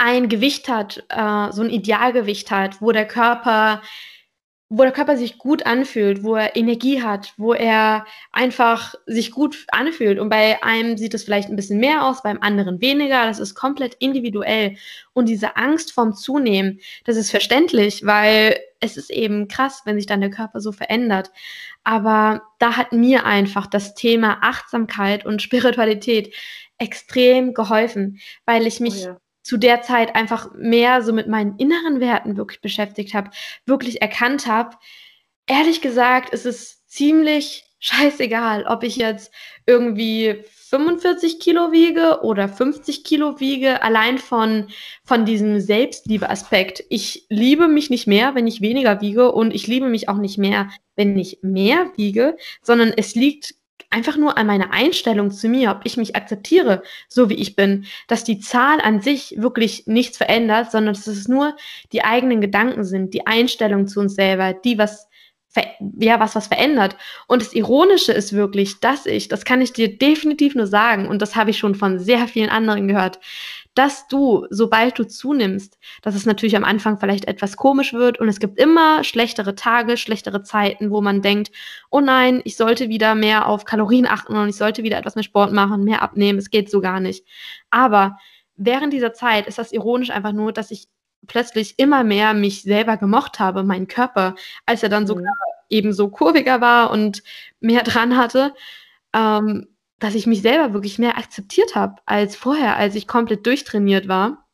B: ein Gewicht hat, äh, so ein Idealgewicht hat, wo der Körper, wo der Körper sich gut anfühlt, wo er Energie hat, wo er einfach sich gut anfühlt. Und bei einem sieht es vielleicht ein bisschen mehr aus, beim anderen weniger. Das ist komplett individuell. Und diese Angst vorm Zunehmen, das ist verständlich, weil es ist eben krass, wenn sich dann der Körper so verändert. Aber da hat mir einfach das Thema Achtsamkeit und Spiritualität extrem geholfen, weil ich mich oh ja zu der Zeit einfach mehr so mit meinen inneren Werten wirklich beschäftigt habe, wirklich erkannt habe, ehrlich gesagt, ist es ziemlich scheißegal, ob ich jetzt irgendwie 45 Kilo wiege oder 50 Kilo wiege, allein von, von diesem Selbstliebe-Aspekt. Ich liebe mich nicht mehr, wenn ich weniger wiege und ich liebe mich auch nicht mehr, wenn ich mehr wiege, sondern es liegt einfach nur an meiner Einstellung zu mir, ob ich mich akzeptiere, so wie ich bin, dass die Zahl an sich wirklich nichts verändert, sondern dass es nur die eigenen Gedanken sind, die Einstellung zu uns selber, die was ja, was was verändert. Und das Ironische ist wirklich, dass ich, das kann ich dir definitiv nur sagen, und das habe ich schon von sehr vielen anderen gehört, dass du, sobald du zunimmst, dass es natürlich am Anfang vielleicht etwas komisch wird und es gibt immer schlechtere Tage, schlechtere Zeiten, wo man denkt, oh nein, ich sollte wieder mehr auf Kalorien achten und ich sollte wieder etwas mehr Sport machen, mehr abnehmen, es geht so gar nicht. Aber während dieser Zeit ist das ironisch einfach nur, dass ich plötzlich immer mehr mich selber gemocht habe, meinen Körper, als er dann sogar mhm. eben so kurviger war und mehr dran hatte. Ähm, dass ich mich selber wirklich mehr akzeptiert habe als vorher, als ich komplett durchtrainiert war.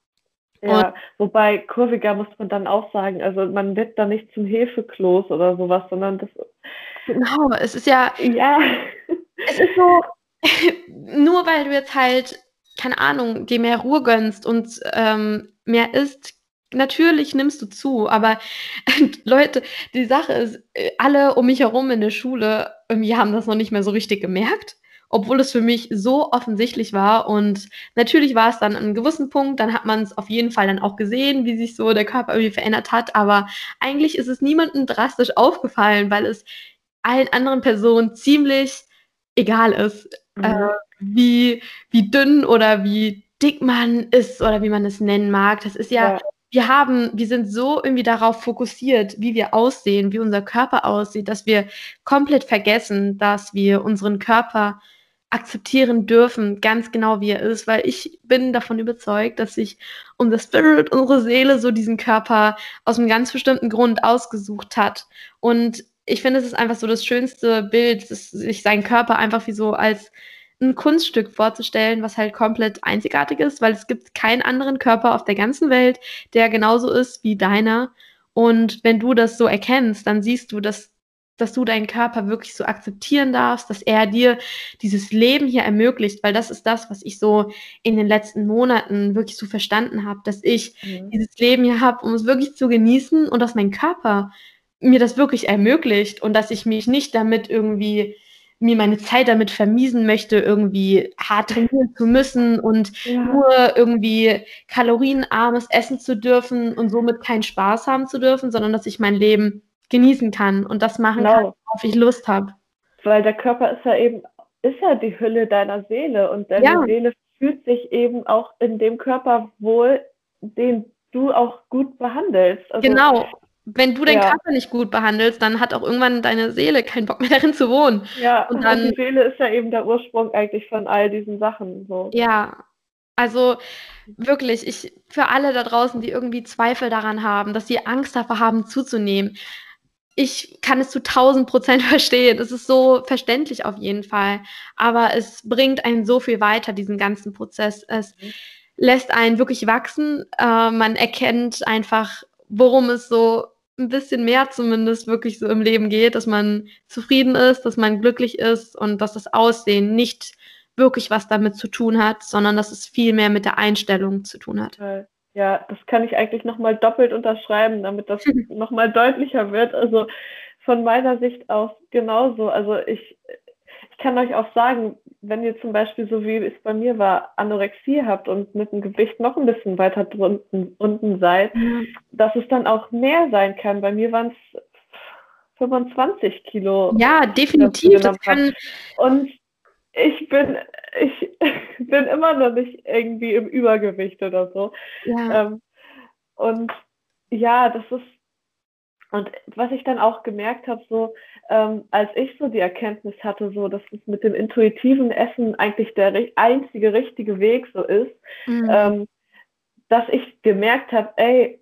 C: Ja, und wobei kurviger muss man dann auch sagen, also man wird da nicht zum Hefekloß oder sowas, sondern das.
B: Genau, es ist ja. Ja. Es ist so, nur weil du jetzt halt, keine Ahnung, dir mehr Ruhe gönnst und ähm, mehr isst, natürlich nimmst du zu, aber Leute, die Sache ist, äh, alle um mich herum in der Schule, irgendwie haben das noch nicht mehr so richtig gemerkt. Obwohl es für mich so offensichtlich war. Und natürlich war es dann an einem gewissen Punkt, dann hat man es auf jeden Fall dann auch gesehen, wie sich so der Körper irgendwie verändert hat. Aber eigentlich ist es niemandem drastisch aufgefallen, weil es allen anderen Personen ziemlich egal ist, mhm. äh, wie, wie dünn oder wie dick man ist oder wie man es nennen mag. Das ist ja, ja, wir haben, wir sind so irgendwie darauf fokussiert, wie wir aussehen, wie unser Körper aussieht, dass wir komplett vergessen, dass wir unseren Körper akzeptieren dürfen, ganz genau wie er ist, weil ich bin davon überzeugt, dass sich unser Spirit, unsere Seele so diesen Körper aus einem ganz bestimmten Grund ausgesucht hat. Und ich finde, es ist einfach so das schönste Bild, sich seinen Körper einfach wie so als ein Kunststück vorzustellen, was halt komplett einzigartig ist, weil es gibt keinen anderen Körper auf der ganzen Welt, der genauso ist wie deiner. Und wenn du das so erkennst, dann siehst du, dass, dass du deinen Körper wirklich so akzeptieren darfst, dass er dir dieses Leben hier ermöglicht, weil das ist das, was ich so in den letzten Monaten wirklich so verstanden habe, dass ich mhm. dieses Leben hier habe, um es wirklich zu genießen und dass mein Körper mir das wirklich ermöglicht und dass ich mich nicht damit irgendwie mir meine Zeit damit vermiesen möchte, irgendwie hart trainieren zu müssen und ja. nur irgendwie kalorienarmes essen zu dürfen und somit keinen Spaß haben zu dürfen, sondern dass ich mein Leben genießen kann und das machen genau. kann, worauf ich Lust habe.
C: Weil der Körper ist ja eben, ist ja die Hülle deiner Seele und deine ja. Seele fühlt sich eben auch in dem Körper wohl, den du auch gut behandelst.
B: Also, genau wenn du deinen ja. Körper nicht gut behandelst, dann hat auch irgendwann deine Seele keinen Bock mehr darin zu wohnen.
C: Ja, und dann, und die Seele ist ja eben der Ursprung eigentlich von all diesen Sachen. So.
B: Ja, also wirklich, ich für alle da draußen, die irgendwie Zweifel daran haben, dass sie Angst davor haben zuzunehmen, ich kann es zu 1000 Prozent verstehen. Es ist so verständlich auf jeden Fall. Aber es bringt einen so viel weiter, diesen ganzen Prozess. Es mhm. lässt einen wirklich wachsen. Äh, man erkennt einfach, worum es so ein bisschen mehr zumindest wirklich so im Leben geht, dass man zufrieden ist, dass man glücklich ist und dass das Aussehen nicht wirklich was damit zu tun hat, sondern dass es viel mehr mit der Einstellung zu tun hat.
C: Ja, das kann ich eigentlich nochmal doppelt unterschreiben, damit das nochmal deutlicher wird. Also von meiner Sicht aus genauso. Also ich, ich kann euch auch sagen, wenn ihr zum Beispiel, so wie es bei mir war, Anorexie habt und mit dem Gewicht noch ein bisschen weiter drunten, unten seid, mhm. dass es dann auch mehr sein kann. Bei mir waren es 25 Kilo.
B: Ja, definitiv. Das kann...
C: Und ich bin, ich bin immer noch nicht irgendwie im Übergewicht oder so. Ja. Ähm, und ja, das ist, und was ich dann auch gemerkt habe, so, ähm, als ich so die Erkenntnis hatte, so dass es mit dem intuitiven Essen eigentlich der einzige richtige Weg so ist, mhm. ähm, dass ich gemerkt habe, ey,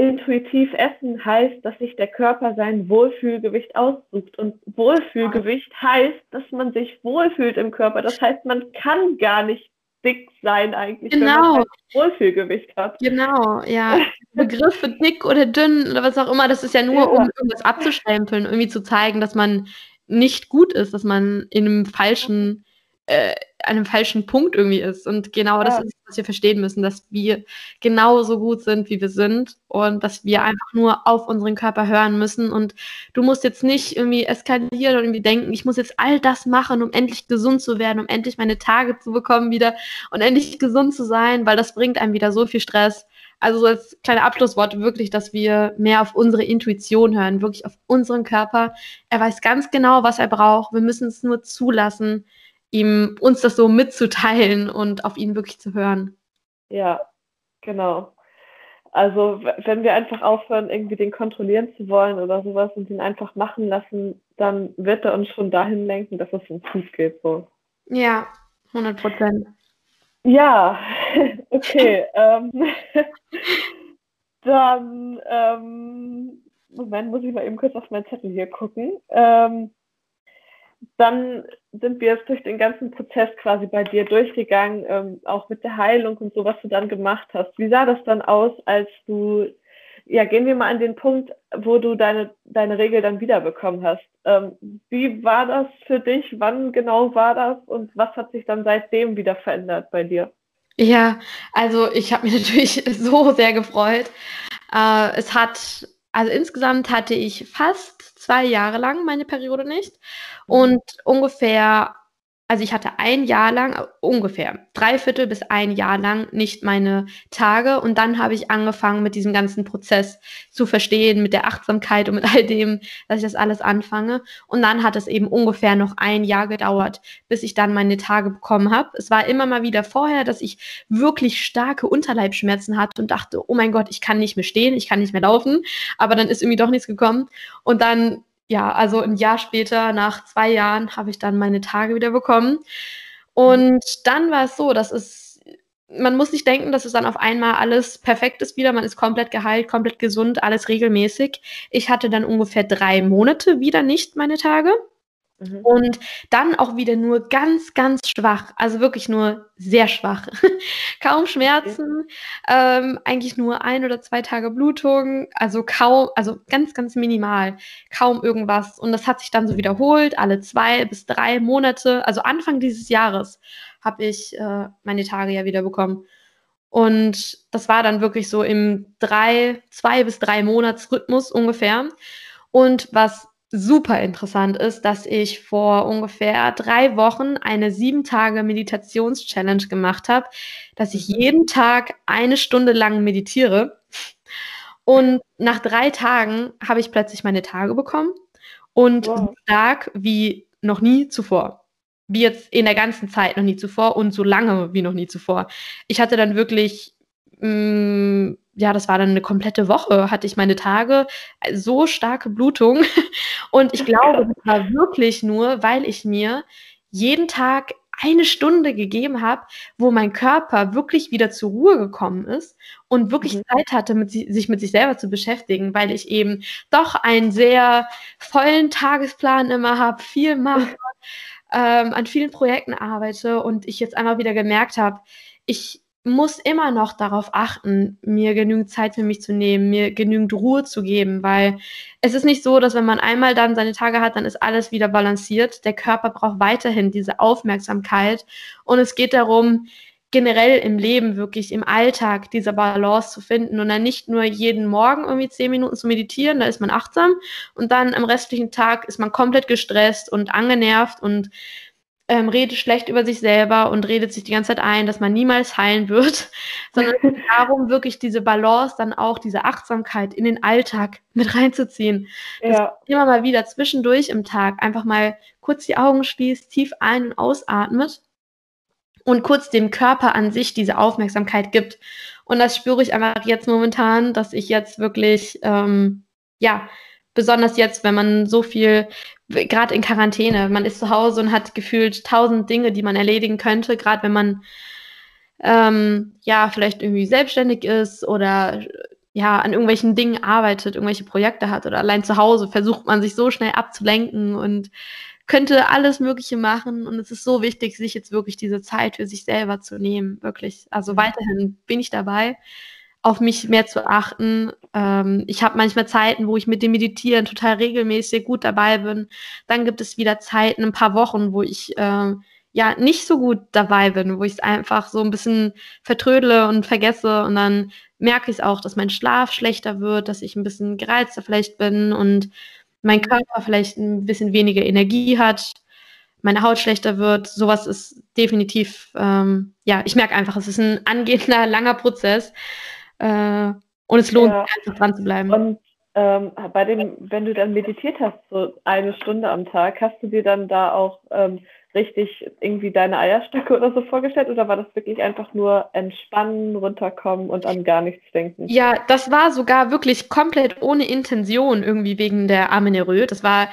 C: intuitiv essen heißt, dass sich der Körper sein Wohlfühlgewicht aussucht. Und Wohlfühlgewicht heißt, dass man sich wohlfühlt im Körper. Das heißt, man kann gar nicht dick sein eigentlich,
B: genau. wenn man halt
C: Wohlfühlgewicht hat.
B: Genau, ja. Begriffe dick oder dünn oder was auch immer, das ist ja nur, ja. um irgendwas abzustempeln, irgendwie zu zeigen, dass man nicht gut ist, dass man in einem falschen äh, einem falschen Punkt irgendwie ist. Und genau das ist, was wir verstehen müssen, dass wir genauso gut sind, wie wir sind und dass wir einfach nur auf unseren Körper hören müssen. Und du musst jetzt nicht irgendwie eskalieren und irgendwie denken, ich muss jetzt all das machen, um endlich gesund zu werden, um endlich meine Tage zu bekommen wieder und endlich gesund zu sein, weil das bringt einem wieder so viel Stress. Also so als kleine Abschlusswort wirklich, dass wir mehr auf unsere Intuition hören, wirklich auf unseren Körper. Er weiß ganz genau, was er braucht. Wir müssen es nur zulassen ihm uns das so mitzuteilen und auf ihn wirklich zu hören.
C: Ja, genau. Also wenn wir einfach aufhören, irgendwie den kontrollieren zu wollen oder sowas und ihn einfach machen lassen, dann wird er uns schon dahin lenken, dass es uns gut geht. So.
B: Ja, 100 Prozent.
C: Ja, okay. ähm, dann, ähm, Moment, muss ich mal eben kurz auf meinen Zettel hier gucken. Ähm, dann sind wir jetzt durch den ganzen Prozess quasi bei dir durchgegangen, ähm, auch mit der Heilung und so, was du dann gemacht hast. Wie sah das dann aus, als du, ja, gehen wir mal an den Punkt, wo du deine, deine Regel dann wiederbekommen hast. Ähm, wie war das für dich? Wann genau war das? Und was hat sich dann seitdem wieder verändert bei dir?
B: Ja, also ich habe mich natürlich so sehr gefreut. Äh, es hat, also insgesamt hatte ich fast zwei Jahre lang meine Periode nicht. Mhm. Und ungefähr also ich hatte ein Jahr lang, ungefähr, drei Viertel bis ein Jahr lang nicht meine Tage. Und dann habe ich angefangen, mit diesem ganzen Prozess zu verstehen, mit der Achtsamkeit und mit all dem, dass ich das alles anfange. Und dann hat es eben ungefähr noch ein Jahr gedauert, bis ich dann meine Tage bekommen habe. Es war immer mal wieder vorher, dass ich wirklich starke Unterleibschmerzen hatte und dachte, oh mein Gott, ich kann nicht mehr stehen, ich kann nicht mehr laufen. Aber dann ist irgendwie doch nichts gekommen. Und dann ja, also ein Jahr später, nach zwei Jahren, habe ich dann meine Tage wieder bekommen. Und dann war es so, dass es, man muss nicht denken, dass es dann auf einmal alles perfekt ist wieder. Man ist komplett geheilt, komplett gesund, alles regelmäßig. Ich hatte dann ungefähr drei Monate wieder nicht meine Tage. Mhm. Und dann auch wieder nur ganz, ganz schwach, also wirklich nur sehr schwach. kaum Schmerzen, ähm, eigentlich nur ein oder zwei Tage Blutung, also kaum, also ganz, ganz minimal, kaum irgendwas. Und das hat sich dann so wiederholt, alle zwei bis drei Monate, also Anfang dieses Jahres habe ich äh, meine Tage ja wieder bekommen. Und das war dann wirklich so im drei, zwei bis drei Monatsrhythmus ungefähr. Und was super interessant ist, dass ich vor ungefähr drei Wochen eine sieben Tage Meditations-Challenge gemacht habe, dass ich mhm. jeden Tag eine Stunde lang meditiere. Und nach drei Tagen habe ich plötzlich meine Tage bekommen und wow. stark wie noch nie zuvor. Wie jetzt in der ganzen Zeit noch nie zuvor und so lange wie noch nie zuvor. Ich hatte dann wirklich mh, mm, ja, das war dann eine komplette Woche, hatte ich meine Tage, äh, so starke Blutung. Und ich glaube, das war wirklich nur, weil ich mir jeden Tag eine Stunde gegeben habe, wo mein Körper wirklich wieder zur Ruhe gekommen ist und wirklich mhm. Zeit hatte, mit, sich mit sich selber zu beschäftigen, weil ich eben doch einen sehr vollen Tagesplan immer habe, viel mache, ähm, an vielen Projekten arbeite und ich jetzt einmal wieder gemerkt habe, ich muss immer noch darauf achten, mir genügend Zeit für mich zu nehmen, mir genügend Ruhe zu geben, weil es ist nicht so, dass wenn man einmal dann seine Tage hat, dann ist alles wieder balanciert. Der Körper braucht weiterhin diese Aufmerksamkeit und es geht darum, generell im Leben, wirklich im Alltag diese Balance zu finden und dann nicht nur jeden Morgen irgendwie zehn Minuten zu meditieren, da ist man achtsam und dann am restlichen Tag ist man komplett gestresst und angenervt und ähm, redet schlecht über sich selber und redet sich die ganze Zeit ein, dass man niemals heilen wird, sondern es geht darum, wirklich diese Balance, dann auch diese Achtsamkeit in den Alltag mit reinzuziehen. Ja. immer mal wieder zwischendurch im Tag einfach mal kurz die Augen schließt, tief ein- und ausatmet und kurz dem Körper an sich diese Aufmerksamkeit gibt. Und das spüre ich einfach jetzt momentan, dass ich jetzt wirklich, ähm, ja, besonders jetzt, wenn man so viel gerade in Quarantäne, man ist zu Hause und hat gefühlt tausend Dinge, die man erledigen könnte, gerade wenn man ähm, ja vielleicht irgendwie selbstständig ist oder ja an irgendwelchen Dingen arbeitet, irgendwelche Projekte hat oder allein zu Hause versucht man sich so schnell abzulenken und könnte alles Mögliche machen und es ist so wichtig, sich jetzt wirklich diese Zeit für sich selber zu nehmen, wirklich. Also weiterhin bin ich dabei auf mich mehr zu achten. Ähm, ich habe manchmal Zeiten, wo ich mit dem Meditieren total regelmäßig gut dabei bin. Dann gibt es wieder Zeiten, ein paar Wochen, wo ich äh, ja nicht so gut dabei bin, wo ich es einfach so ein bisschen vertrödle und vergesse und dann merke ich auch, dass mein Schlaf schlechter wird, dass ich ein bisschen gereizter vielleicht bin und mein Körper vielleicht ein bisschen weniger Energie hat, meine Haut schlechter wird. Sowas ist definitiv, ähm, ja, ich merke einfach, es ist ein angehender, langer Prozess. Äh, und es lohnt ja. sich einfach dran zu bleiben.
C: Und ähm, bei dem, wenn du dann meditiert hast, so eine Stunde am Tag, hast du dir dann da auch ähm, richtig irgendwie deine Eierstöcke oder so vorgestellt oder war das wirklich einfach nur entspannen, runterkommen und an gar nichts denken?
B: Ja, das war sogar wirklich komplett ohne Intention irgendwie wegen der Amenerö. Das war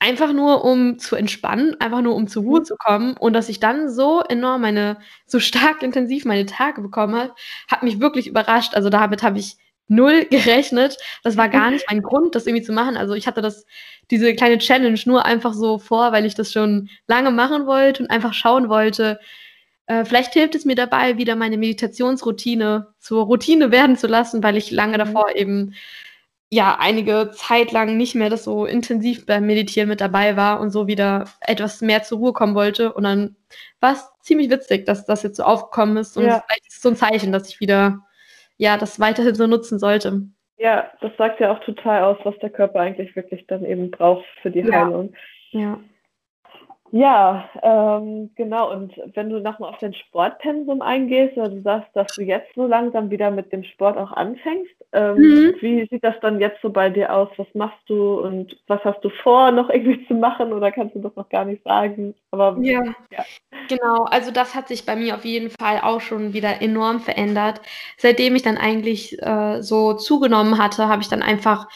B: einfach nur um zu entspannen, einfach nur um zur Ruhe mhm. zu kommen und dass ich dann so enorm meine, so stark intensiv meine Tage bekommen habe, hat mich wirklich überrascht. Also damit habe ich null gerechnet. Das war gar nicht mein Grund, das irgendwie zu machen. Also ich hatte das, diese kleine Challenge nur einfach so vor, weil ich das schon lange machen wollte und einfach schauen wollte, äh, vielleicht hilft es mir dabei, wieder meine Meditationsroutine zur Routine werden zu lassen, weil ich lange mhm. davor eben ja einige Zeit lang nicht mehr das so intensiv beim Meditieren mit dabei war und so wieder etwas mehr zur Ruhe kommen wollte. Und dann war es ziemlich witzig, dass das jetzt so aufgekommen ist. Und ja. vielleicht ist es so ein Zeichen, dass ich wieder ja das weiterhin so nutzen sollte.
C: Ja, das sagt ja auch total aus, was der Körper eigentlich wirklich dann eben braucht für die. Heilung.
B: Ja.
C: Ja, ähm, genau. Und wenn du nochmal auf dein Sportpensum eingehst, oder du sagst, dass du jetzt so langsam wieder mit dem Sport auch anfängst, ähm, mhm. wie sieht das dann jetzt so bei dir aus? Was machst du und was hast du vor, noch irgendwie zu machen oder kannst du das noch gar nicht sagen?
B: Aber ja, ja. genau. Also das hat sich bei mir auf jeden Fall auch schon wieder enorm verändert. Seitdem ich dann eigentlich äh, so zugenommen hatte, habe ich dann einfach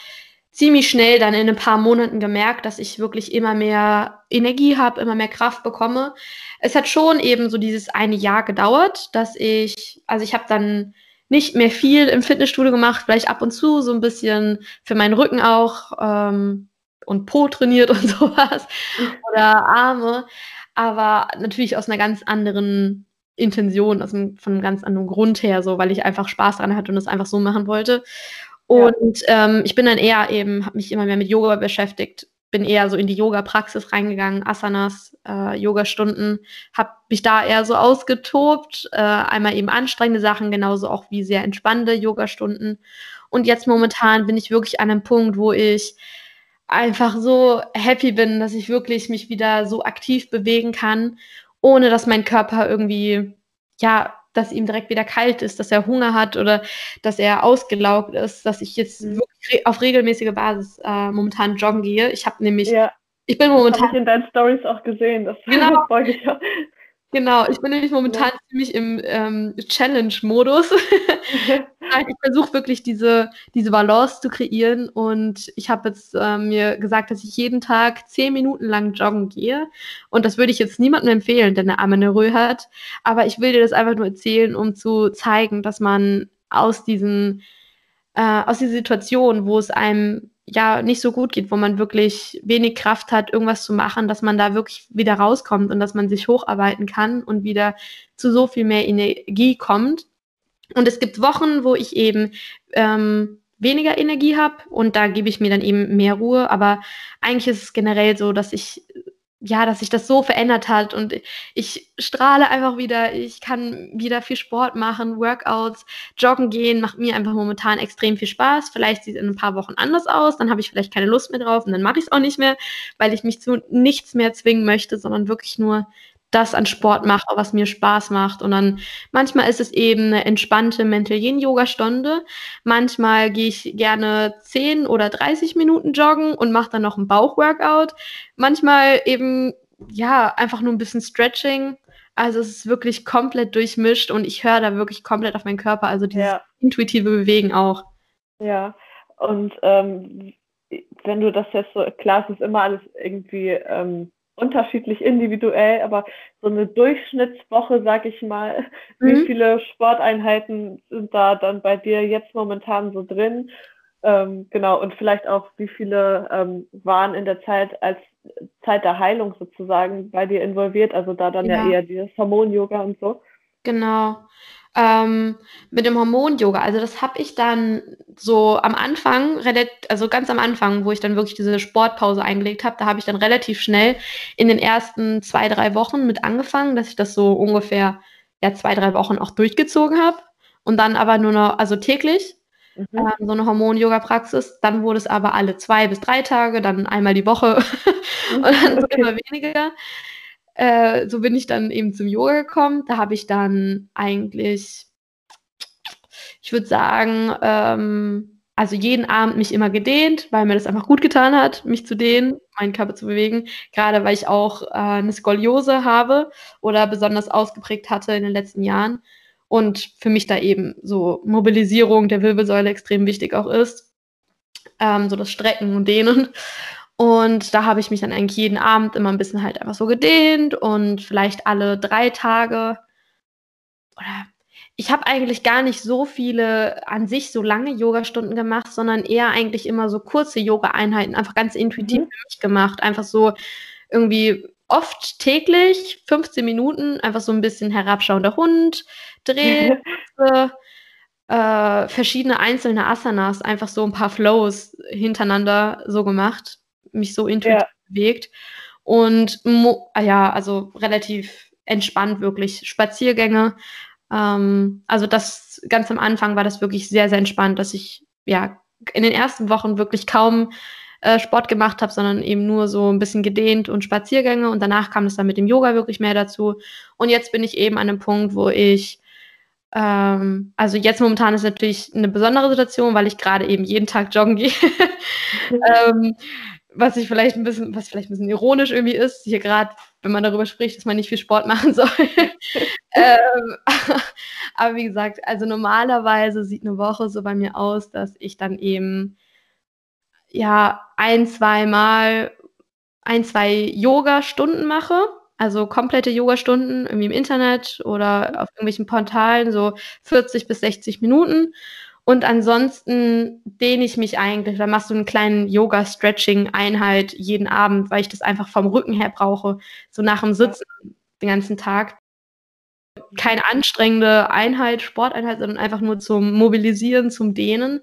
B: ziemlich schnell dann in ein paar Monaten gemerkt, dass ich wirklich immer mehr Energie habe, immer mehr Kraft bekomme. Es hat schon eben so dieses eine Jahr gedauert, dass ich, also ich habe dann nicht mehr viel im Fitnessstudio gemacht, vielleicht ab und zu so ein bisschen für meinen Rücken auch ähm, und Po trainiert und sowas oder Arme, aber natürlich aus einer ganz anderen Intention, aus einem, von einem ganz anderen Grund her, so weil ich einfach Spaß dran hatte und es einfach so machen wollte. Und ja. ähm, ich bin dann eher eben, habe mich immer mehr mit Yoga beschäftigt, bin eher so in die Yoga-Praxis reingegangen, Asanas, äh, Yoga-Stunden, habe mich da eher so ausgetobt, äh, einmal eben anstrengende Sachen, genauso auch wie sehr entspannende Yoga-Stunden. Und jetzt momentan bin ich wirklich an einem Punkt, wo ich einfach so happy bin, dass ich wirklich mich wieder so aktiv bewegen kann, ohne dass mein Körper irgendwie, ja, dass ihm direkt wieder kalt ist, dass er Hunger hat oder dass er ausgelaugt ist, dass ich jetzt mhm. wirklich auf regelmäßige Basis äh, momentan joggen gehe. Ich habe nämlich, ja. ich bin momentan. Habe
C: ich in deinen Stories auch gesehen, das genau. folge ich auch.
B: Genau, ich bin nämlich momentan ja. ziemlich im ähm, Challenge-Modus. ich versuche wirklich diese, diese Balance zu kreieren und ich habe jetzt äh, mir gesagt, dass ich jeden Tag zehn Minuten lang joggen gehe und das würde ich jetzt niemandem empfehlen, der eine Amenorrhoe hat, aber ich will dir das einfach nur erzählen, um zu zeigen, dass man aus diesen äh, aus dieser Situation, wo es einem ja nicht so gut geht, wo man wirklich wenig Kraft hat, irgendwas zu machen, dass man da wirklich wieder rauskommt und dass man sich hocharbeiten kann und wieder zu so viel mehr Energie kommt. Und es gibt Wochen, wo ich eben ähm, weniger Energie habe und da gebe ich mir dann eben mehr Ruhe. Aber eigentlich ist es generell so, dass ich ja, dass sich das so verändert hat und ich strahle einfach wieder, ich kann wieder viel Sport machen, Workouts, joggen gehen, macht mir einfach momentan extrem viel Spaß. Vielleicht sieht es in ein paar Wochen anders aus, dann habe ich vielleicht keine Lust mehr drauf und dann mache ich es auch nicht mehr, weil ich mich zu nichts mehr zwingen möchte, sondern wirklich nur das an Sport mache, was mir Spaß macht. Und dann manchmal ist es eben eine entspannte Mental Yin Yoga Stunde. Manchmal gehe ich gerne 10 oder 30 Minuten joggen und mache dann noch ein Bauchworkout. Manchmal eben ja, einfach nur ein bisschen Stretching. Also es ist wirklich komplett durchmischt und ich höre da wirklich komplett auf meinen Körper, also dieses ja. intuitive Bewegen auch.
C: Ja, und ähm, wenn du das jetzt so, klar, es ist immer alles irgendwie ähm, unterschiedlich individuell, aber so eine Durchschnittswoche, sag ich mal, mhm. wie viele Sporteinheiten sind da dann bei dir jetzt momentan so drin? Ähm, genau, und vielleicht auch, wie viele ähm, waren in der Zeit als Zeit der Heilung sozusagen bei dir involviert, also da dann ja, ja eher dieses Hormon-Yoga und so.
B: Genau ähm, mit dem Hormon-Yoga. Also das habe ich dann so am Anfang, also ganz am Anfang, wo ich dann wirklich diese Sportpause eingelegt habe, da habe ich dann relativ schnell in den ersten zwei, drei Wochen mit angefangen, dass ich das so ungefähr ja, zwei, drei Wochen auch durchgezogen habe. Und dann aber nur noch, also täglich, mhm. ähm, so eine Hormon-Yoga-Praxis. Dann wurde es aber alle zwei bis drei Tage, dann einmal die Woche und dann okay. immer weniger. Äh, so bin ich dann eben zum Yoga gekommen. Da habe ich dann eigentlich, ich würde sagen, ähm, also jeden Abend mich immer gedehnt, weil mir das einfach gut getan hat, mich zu dehnen, meinen Körper zu bewegen. Gerade weil ich auch äh, eine Skoliose habe oder besonders ausgeprägt hatte in den letzten Jahren. Und für mich da eben so Mobilisierung der Wirbelsäule extrem wichtig auch ist. Ähm, so das Strecken und Dehnen. Und da habe ich mich dann eigentlich jeden Abend immer ein bisschen halt einfach so gedehnt und vielleicht alle drei Tage oder ich habe eigentlich gar nicht so viele an sich so lange Yoga-Stunden gemacht, sondern eher eigentlich immer so kurze Yoga-Einheiten, einfach ganz intuitiv mhm. für mich gemacht. Einfach so irgendwie oft täglich 15 Minuten, einfach so ein bisschen herabschauender Hund, Dreh, äh, verschiedene einzelne Asanas, einfach so ein paar Flows hintereinander so gemacht mich so intuitiv ja. bewegt. Und ah ja, also relativ entspannt wirklich. Spaziergänge. Ähm, also das ganz am Anfang war das wirklich sehr, sehr entspannt, dass ich ja in den ersten Wochen wirklich kaum äh, Sport gemacht habe, sondern eben nur so ein bisschen gedehnt und Spaziergänge. Und danach kam es dann mit dem Yoga wirklich mehr dazu. Und jetzt bin ich eben an einem Punkt, wo ich ähm, also jetzt momentan ist natürlich eine besondere Situation, weil ich gerade eben jeden Tag joggen gehe. ähm, was ich vielleicht ein bisschen, was vielleicht ein bisschen ironisch irgendwie ist, hier gerade, wenn man darüber spricht, dass man nicht viel Sport machen soll. ähm, aber wie gesagt, also normalerweise sieht eine Woche so bei mir aus, dass ich dann eben ja ein, zwei Mal ein, zwei Yoga-Stunden mache. Also komplette Yoga-Stunden irgendwie im Internet oder auf irgendwelchen Portalen, so 40 bis 60 Minuten. Und ansonsten dehne ich mich eigentlich, dann machst du einen kleinen Yoga-Stretching-Einheit jeden Abend, weil ich das einfach vom Rücken her brauche, so nach dem Sitzen den ganzen Tag. Keine anstrengende Einheit, Sporteinheit, sondern einfach nur zum Mobilisieren, zum Dehnen.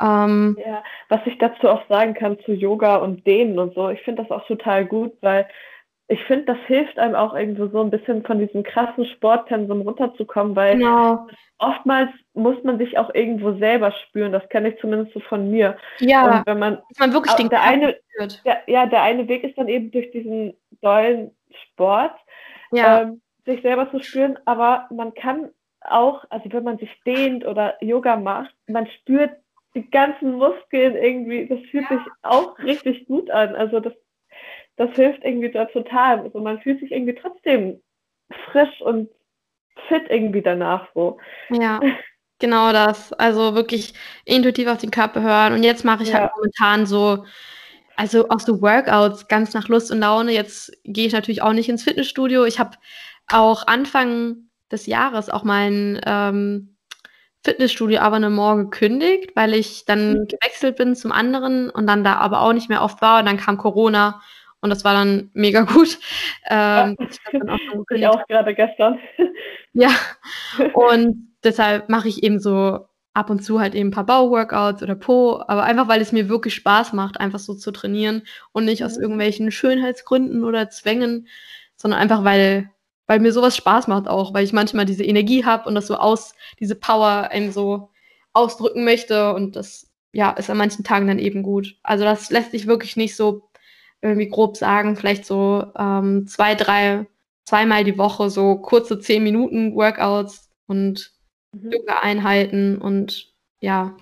C: Ähm, ja, was ich dazu auch sagen kann zu Yoga und Dehnen und so, ich finde das auch total gut, weil ich finde, das hilft einem auch irgendwo so ein bisschen von diesem krassen Sportpensum runterzukommen, weil genau. oftmals muss man sich auch irgendwo selber spüren. Das kenne ich zumindest so von mir.
B: Ja,
C: und wenn man,
B: man wirklich den
C: der eine, der, ja, der eine Weg ist dann eben durch diesen dollen Sport, ja. ähm, sich selber zu spüren, aber man kann auch, also wenn man sich dehnt oder Yoga macht, man spürt die ganzen Muskeln irgendwie, das fühlt ja. sich auch richtig gut an. Also das das hilft irgendwie da total. Also man fühlt sich irgendwie trotzdem frisch und fit irgendwie danach so.
B: Ja. Genau das. Also wirklich intuitiv auf den Körper hören. Und jetzt mache ich halt ja. halt momentan so, also auch so Workouts ganz nach Lust und Laune. Jetzt gehe ich natürlich auch nicht ins Fitnessstudio. Ich habe auch Anfang des Jahres auch mein ähm, Fitnessstudio-Abonnement gekündigt, weil ich dann mhm. gewechselt bin zum anderen und dann da aber auch nicht mehr oft war. Und dann kam Corona und das war dann mega gut. Ähm, ja,
C: ich, auch, ich auch gerade gestern.
B: ja, und deshalb mache ich eben so ab und zu halt eben ein paar Bauworkouts oder Po, aber einfach weil es mir wirklich Spaß macht, einfach so zu trainieren und nicht mhm. aus irgendwelchen Schönheitsgründen oder Zwängen, sondern einfach weil weil mir sowas Spaß macht auch, weil ich manchmal diese Energie habe und das so aus diese Power einem so ausdrücken möchte und das ja ist an manchen Tagen dann eben gut. Also das lässt sich wirklich nicht so irgendwie grob sagen, vielleicht so ähm, zwei, drei, zweimal die Woche so kurze zehn Minuten Workouts und mhm. Yoga-Einheiten und ja,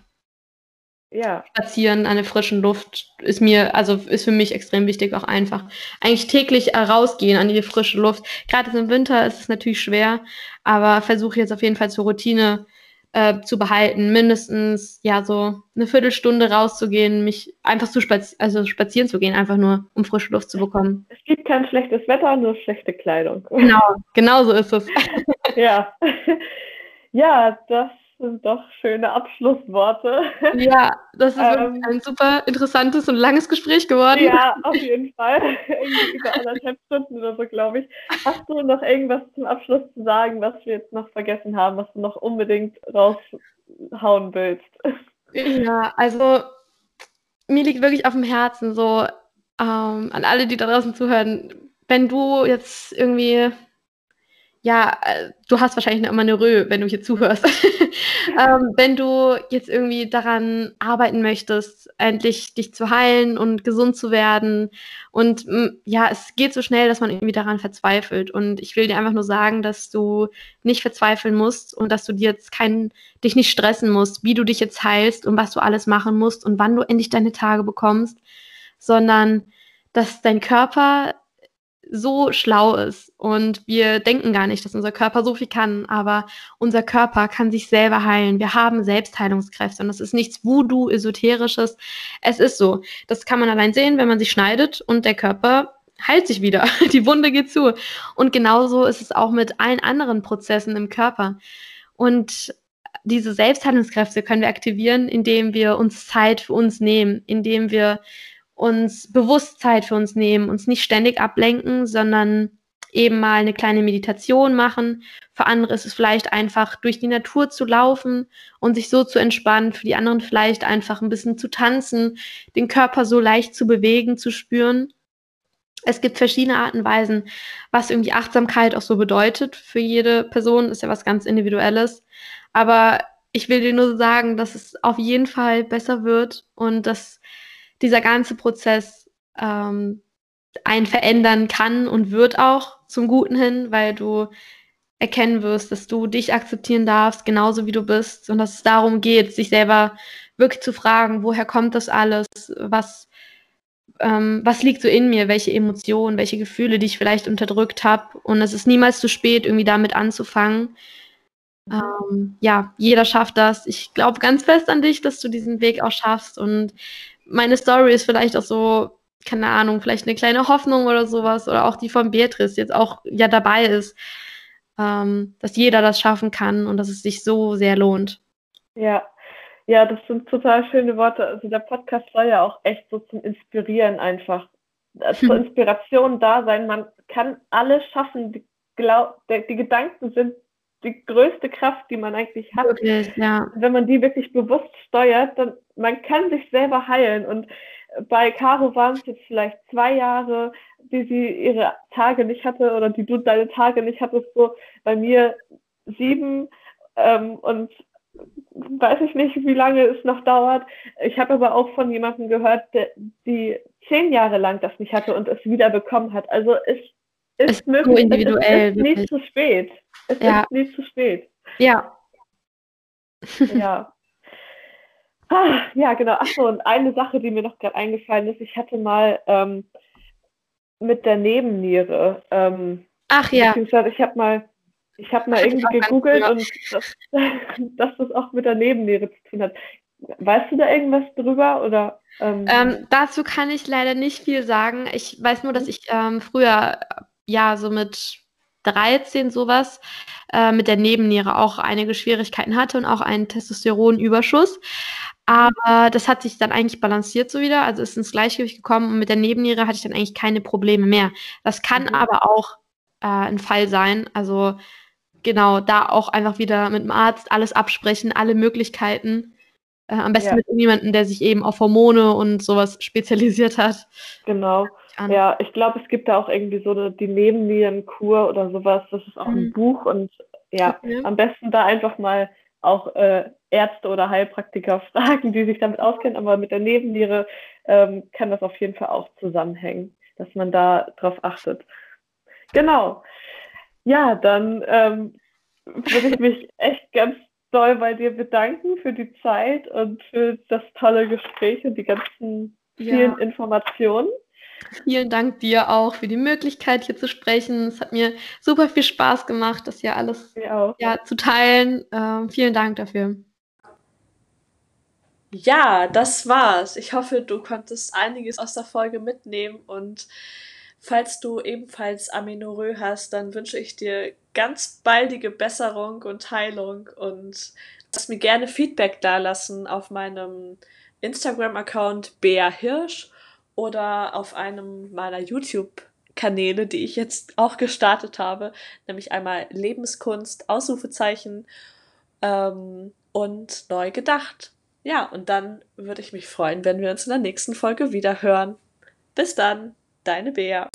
C: ja.
B: Spazieren an der frischen Luft ist mir, also ist für mich extrem wichtig, auch einfach eigentlich täglich rausgehen an die frische Luft. Gerade im Winter ist es natürlich schwer, aber versuche jetzt auf jeden Fall zur Routine äh, zu behalten, mindestens ja so eine Viertelstunde rauszugehen, mich einfach zu spazi also spazieren zu gehen, einfach nur um frische Luft zu bekommen.
C: Es gibt kein schlechtes Wetter, nur schlechte Kleidung.
B: Genau, genau so ist es.
C: ja. Ja, das sind doch schöne Abschlussworte.
B: Ja, das ist ähm, ein super interessantes und langes Gespräch geworden.
C: Ja, auf jeden Fall. Irgendwie über anderthalb Stunden oder so, glaube ich. Hast du noch irgendwas zum Abschluss zu sagen, was wir jetzt noch vergessen haben, was du noch unbedingt raushauen willst?
B: Ja, also mir liegt wirklich auf dem Herzen so ähm, an alle, die da draußen zuhören, wenn du jetzt irgendwie ja, äh, du hast wahrscheinlich immer eine Rö, wenn du hier zuhörst. ähm, wenn du jetzt irgendwie daran arbeiten möchtest, endlich dich zu heilen und gesund zu werden. Und ja, es geht so schnell, dass man irgendwie daran verzweifelt. Und ich will dir einfach nur sagen, dass du nicht verzweifeln musst und dass du dir jetzt keinen, dich nicht stressen musst, wie du dich jetzt heilst und was du alles machen musst und wann du endlich deine Tage bekommst, sondern dass dein Körper so schlau ist und wir denken gar nicht, dass unser Körper so viel kann, aber unser Körper kann sich selber heilen. Wir haben Selbstheilungskräfte und das ist nichts Voodoo-Esoterisches. Es ist so. Das kann man allein sehen, wenn man sich schneidet und der Körper heilt sich wieder. Die Wunde geht zu. Und genauso ist es auch mit allen anderen Prozessen im Körper. Und diese Selbstheilungskräfte können wir aktivieren, indem wir uns Zeit für uns nehmen, indem wir uns Bewusstheit für uns nehmen, uns nicht ständig ablenken, sondern eben mal eine kleine Meditation machen. Für andere ist es vielleicht einfach durch die Natur zu laufen und sich so zu entspannen. Für die anderen vielleicht einfach ein bisschen zu tanzen, den Körper so leicht zu bewegen, zu spüren. Es gibt verschiedene Arten und Weisen, was irgendwie Achtsamkeit auch so bedeutet. Für jede Person ist ja was ganz Individuelles. Aber ich will dir nur sagen, dass es auf jeden Fall besser wird und dass dieser ganze Prozess ähm, einen verändern kann und wird auch zum Guten hin, weil du erkennen wirst, dass du dich akzeptieren darfst, genauso wie du bist und dass es darum geht, sich selber wirklich zu fragen, woher kommt das alles, was, ähm, was liegt so in mir, welche Emotionen, welche Gefühle, die ich vielleicht unterdrückt habe. Und es ist niemals zu spät, irgendwie damit anzufangen. Ähm, ja, jeder schafft das. Ich glaube ganz fest an dich, dass du diesen Weg auch schaffst. Und meine Story ist vielleicht auch so, keine Ahnung, vielleicht eine kleine Hoffnung oder sowas. Oder auch die von Beatrice jetzt auch ja dabei ist, ähm, dass jeder das schaffen kann und dass es sich so sehr lohnt.
C: Ja, ja, das sind total schöne Worte. Also der Podcast soll ja auch echt so zum Inspirieren einfach, zur Inspiration da sein. Man kann alles schaffen. Die, glaub, der, die Gedanken sind die größte Kraft, die man eigentlich hat. Wirklich, ja. Wenn man die wirklich bewusst steuert, dann man kann sich selber heilen. Und bei Caro waren es jetzt vielleicht zwei Jahre, die sie ihre Tage nicht hatte oder die du deine Tage nicht hattest. So bei mir sieben ähm, und weiß ich nicht, wie lange es noch dauert. Ich habe aber auch von jemandem gehört, der, die zehn Jahre lang das nicht hatte und es wieder bekommen hat. Also es ist, ist möglich. So individuell. Es ist nicht zu spät. Es ja. ist nicht zu spät.
B: Ja.
C: Ja. Ah, ja, genau. Achso, und eine Sache, die mir noch gerade eingefallen ist, ich hatte mal ähm, mit der Nebenniere. Ähm,
B: Ach ja.
C: Beziehungsweise ich habe mal ich habe mal irgendwie gegoogelt und dass, dass, das auch mit der Nebenniere zu tun hat. Weißt du da irgendwas drüber oder?
B: Ähm? Ähm, dazu kann ich leider nicht viel sagen. Ich weiß nur, dass mhm. ich ähm, früher ja so mit 13 sowas äh, mit der Nebenniere auch einige Schwierigkeiten hatte und auch einen Testosteronüberschuss. Aber das hat sich dann eigentlich balanciert so wieder, also ist ins Gleichgewicht gekommen und mit der Nebenniere hatte ich dann eigentlich keine Probleme mehr. Das kann mhm. aber auch äh, ein Fall sein. Also genau, da auch einfach wieder mit dem Arzt alles absprechen, alle Möglichkeiten. Äh, am besten ja. mit jemandem, der sich eben auf Hormone und sowas spezialisiert hat.
C: Genau. Ja, ich glaube, es gibt da auch irgendwie so eine, die Nebennierenkur oder sowas. Das ist auch mhm. ein Buch und ja, okay. am besten da einfach mal auch äh, Ärzte oder Heilpraktiker fragen, die sich damit auskennen. Aber mit der Nebenniere ähm, kann das auf jeden Fall auch zusammenhängen, dass man da drauf achtet. Genau. Ja, dann ähm, würde ich mich echt ganz doll bei dir bedanken für die Zeit und für das tolle Gespräch und die ganzen vielen ja. Informationen.
B: Vielen Dank dir auch für die Möglichkeit, hier zu sprechen. Es hat mir super viel Spaß gemacht, das hier alles ja, zu teilen. Ähm, vielen Dank dafür.
A: Ja, das war's. Ich hoffe, du konntest einiges aus der Folge mitnehmen und Falls du ebenfalls Aminorö hast, dann wünsche ich dir ganz baldige Besserung und Heilung und lass mir gerne Feedback dalassen auf meinem Instagram-Account Bea Hirsch oder auf einem meiner YouTube-Kanäle, die ich jetzt auch gestartet habe, nämlich einmal Lebenskunst, Ausrufezeichen ähm, und neu gedacht. Ja, und dann würde ich mich freuen, wenn wir uns in der nächsten Folge wieder hören. Bis dann! Deine Bea.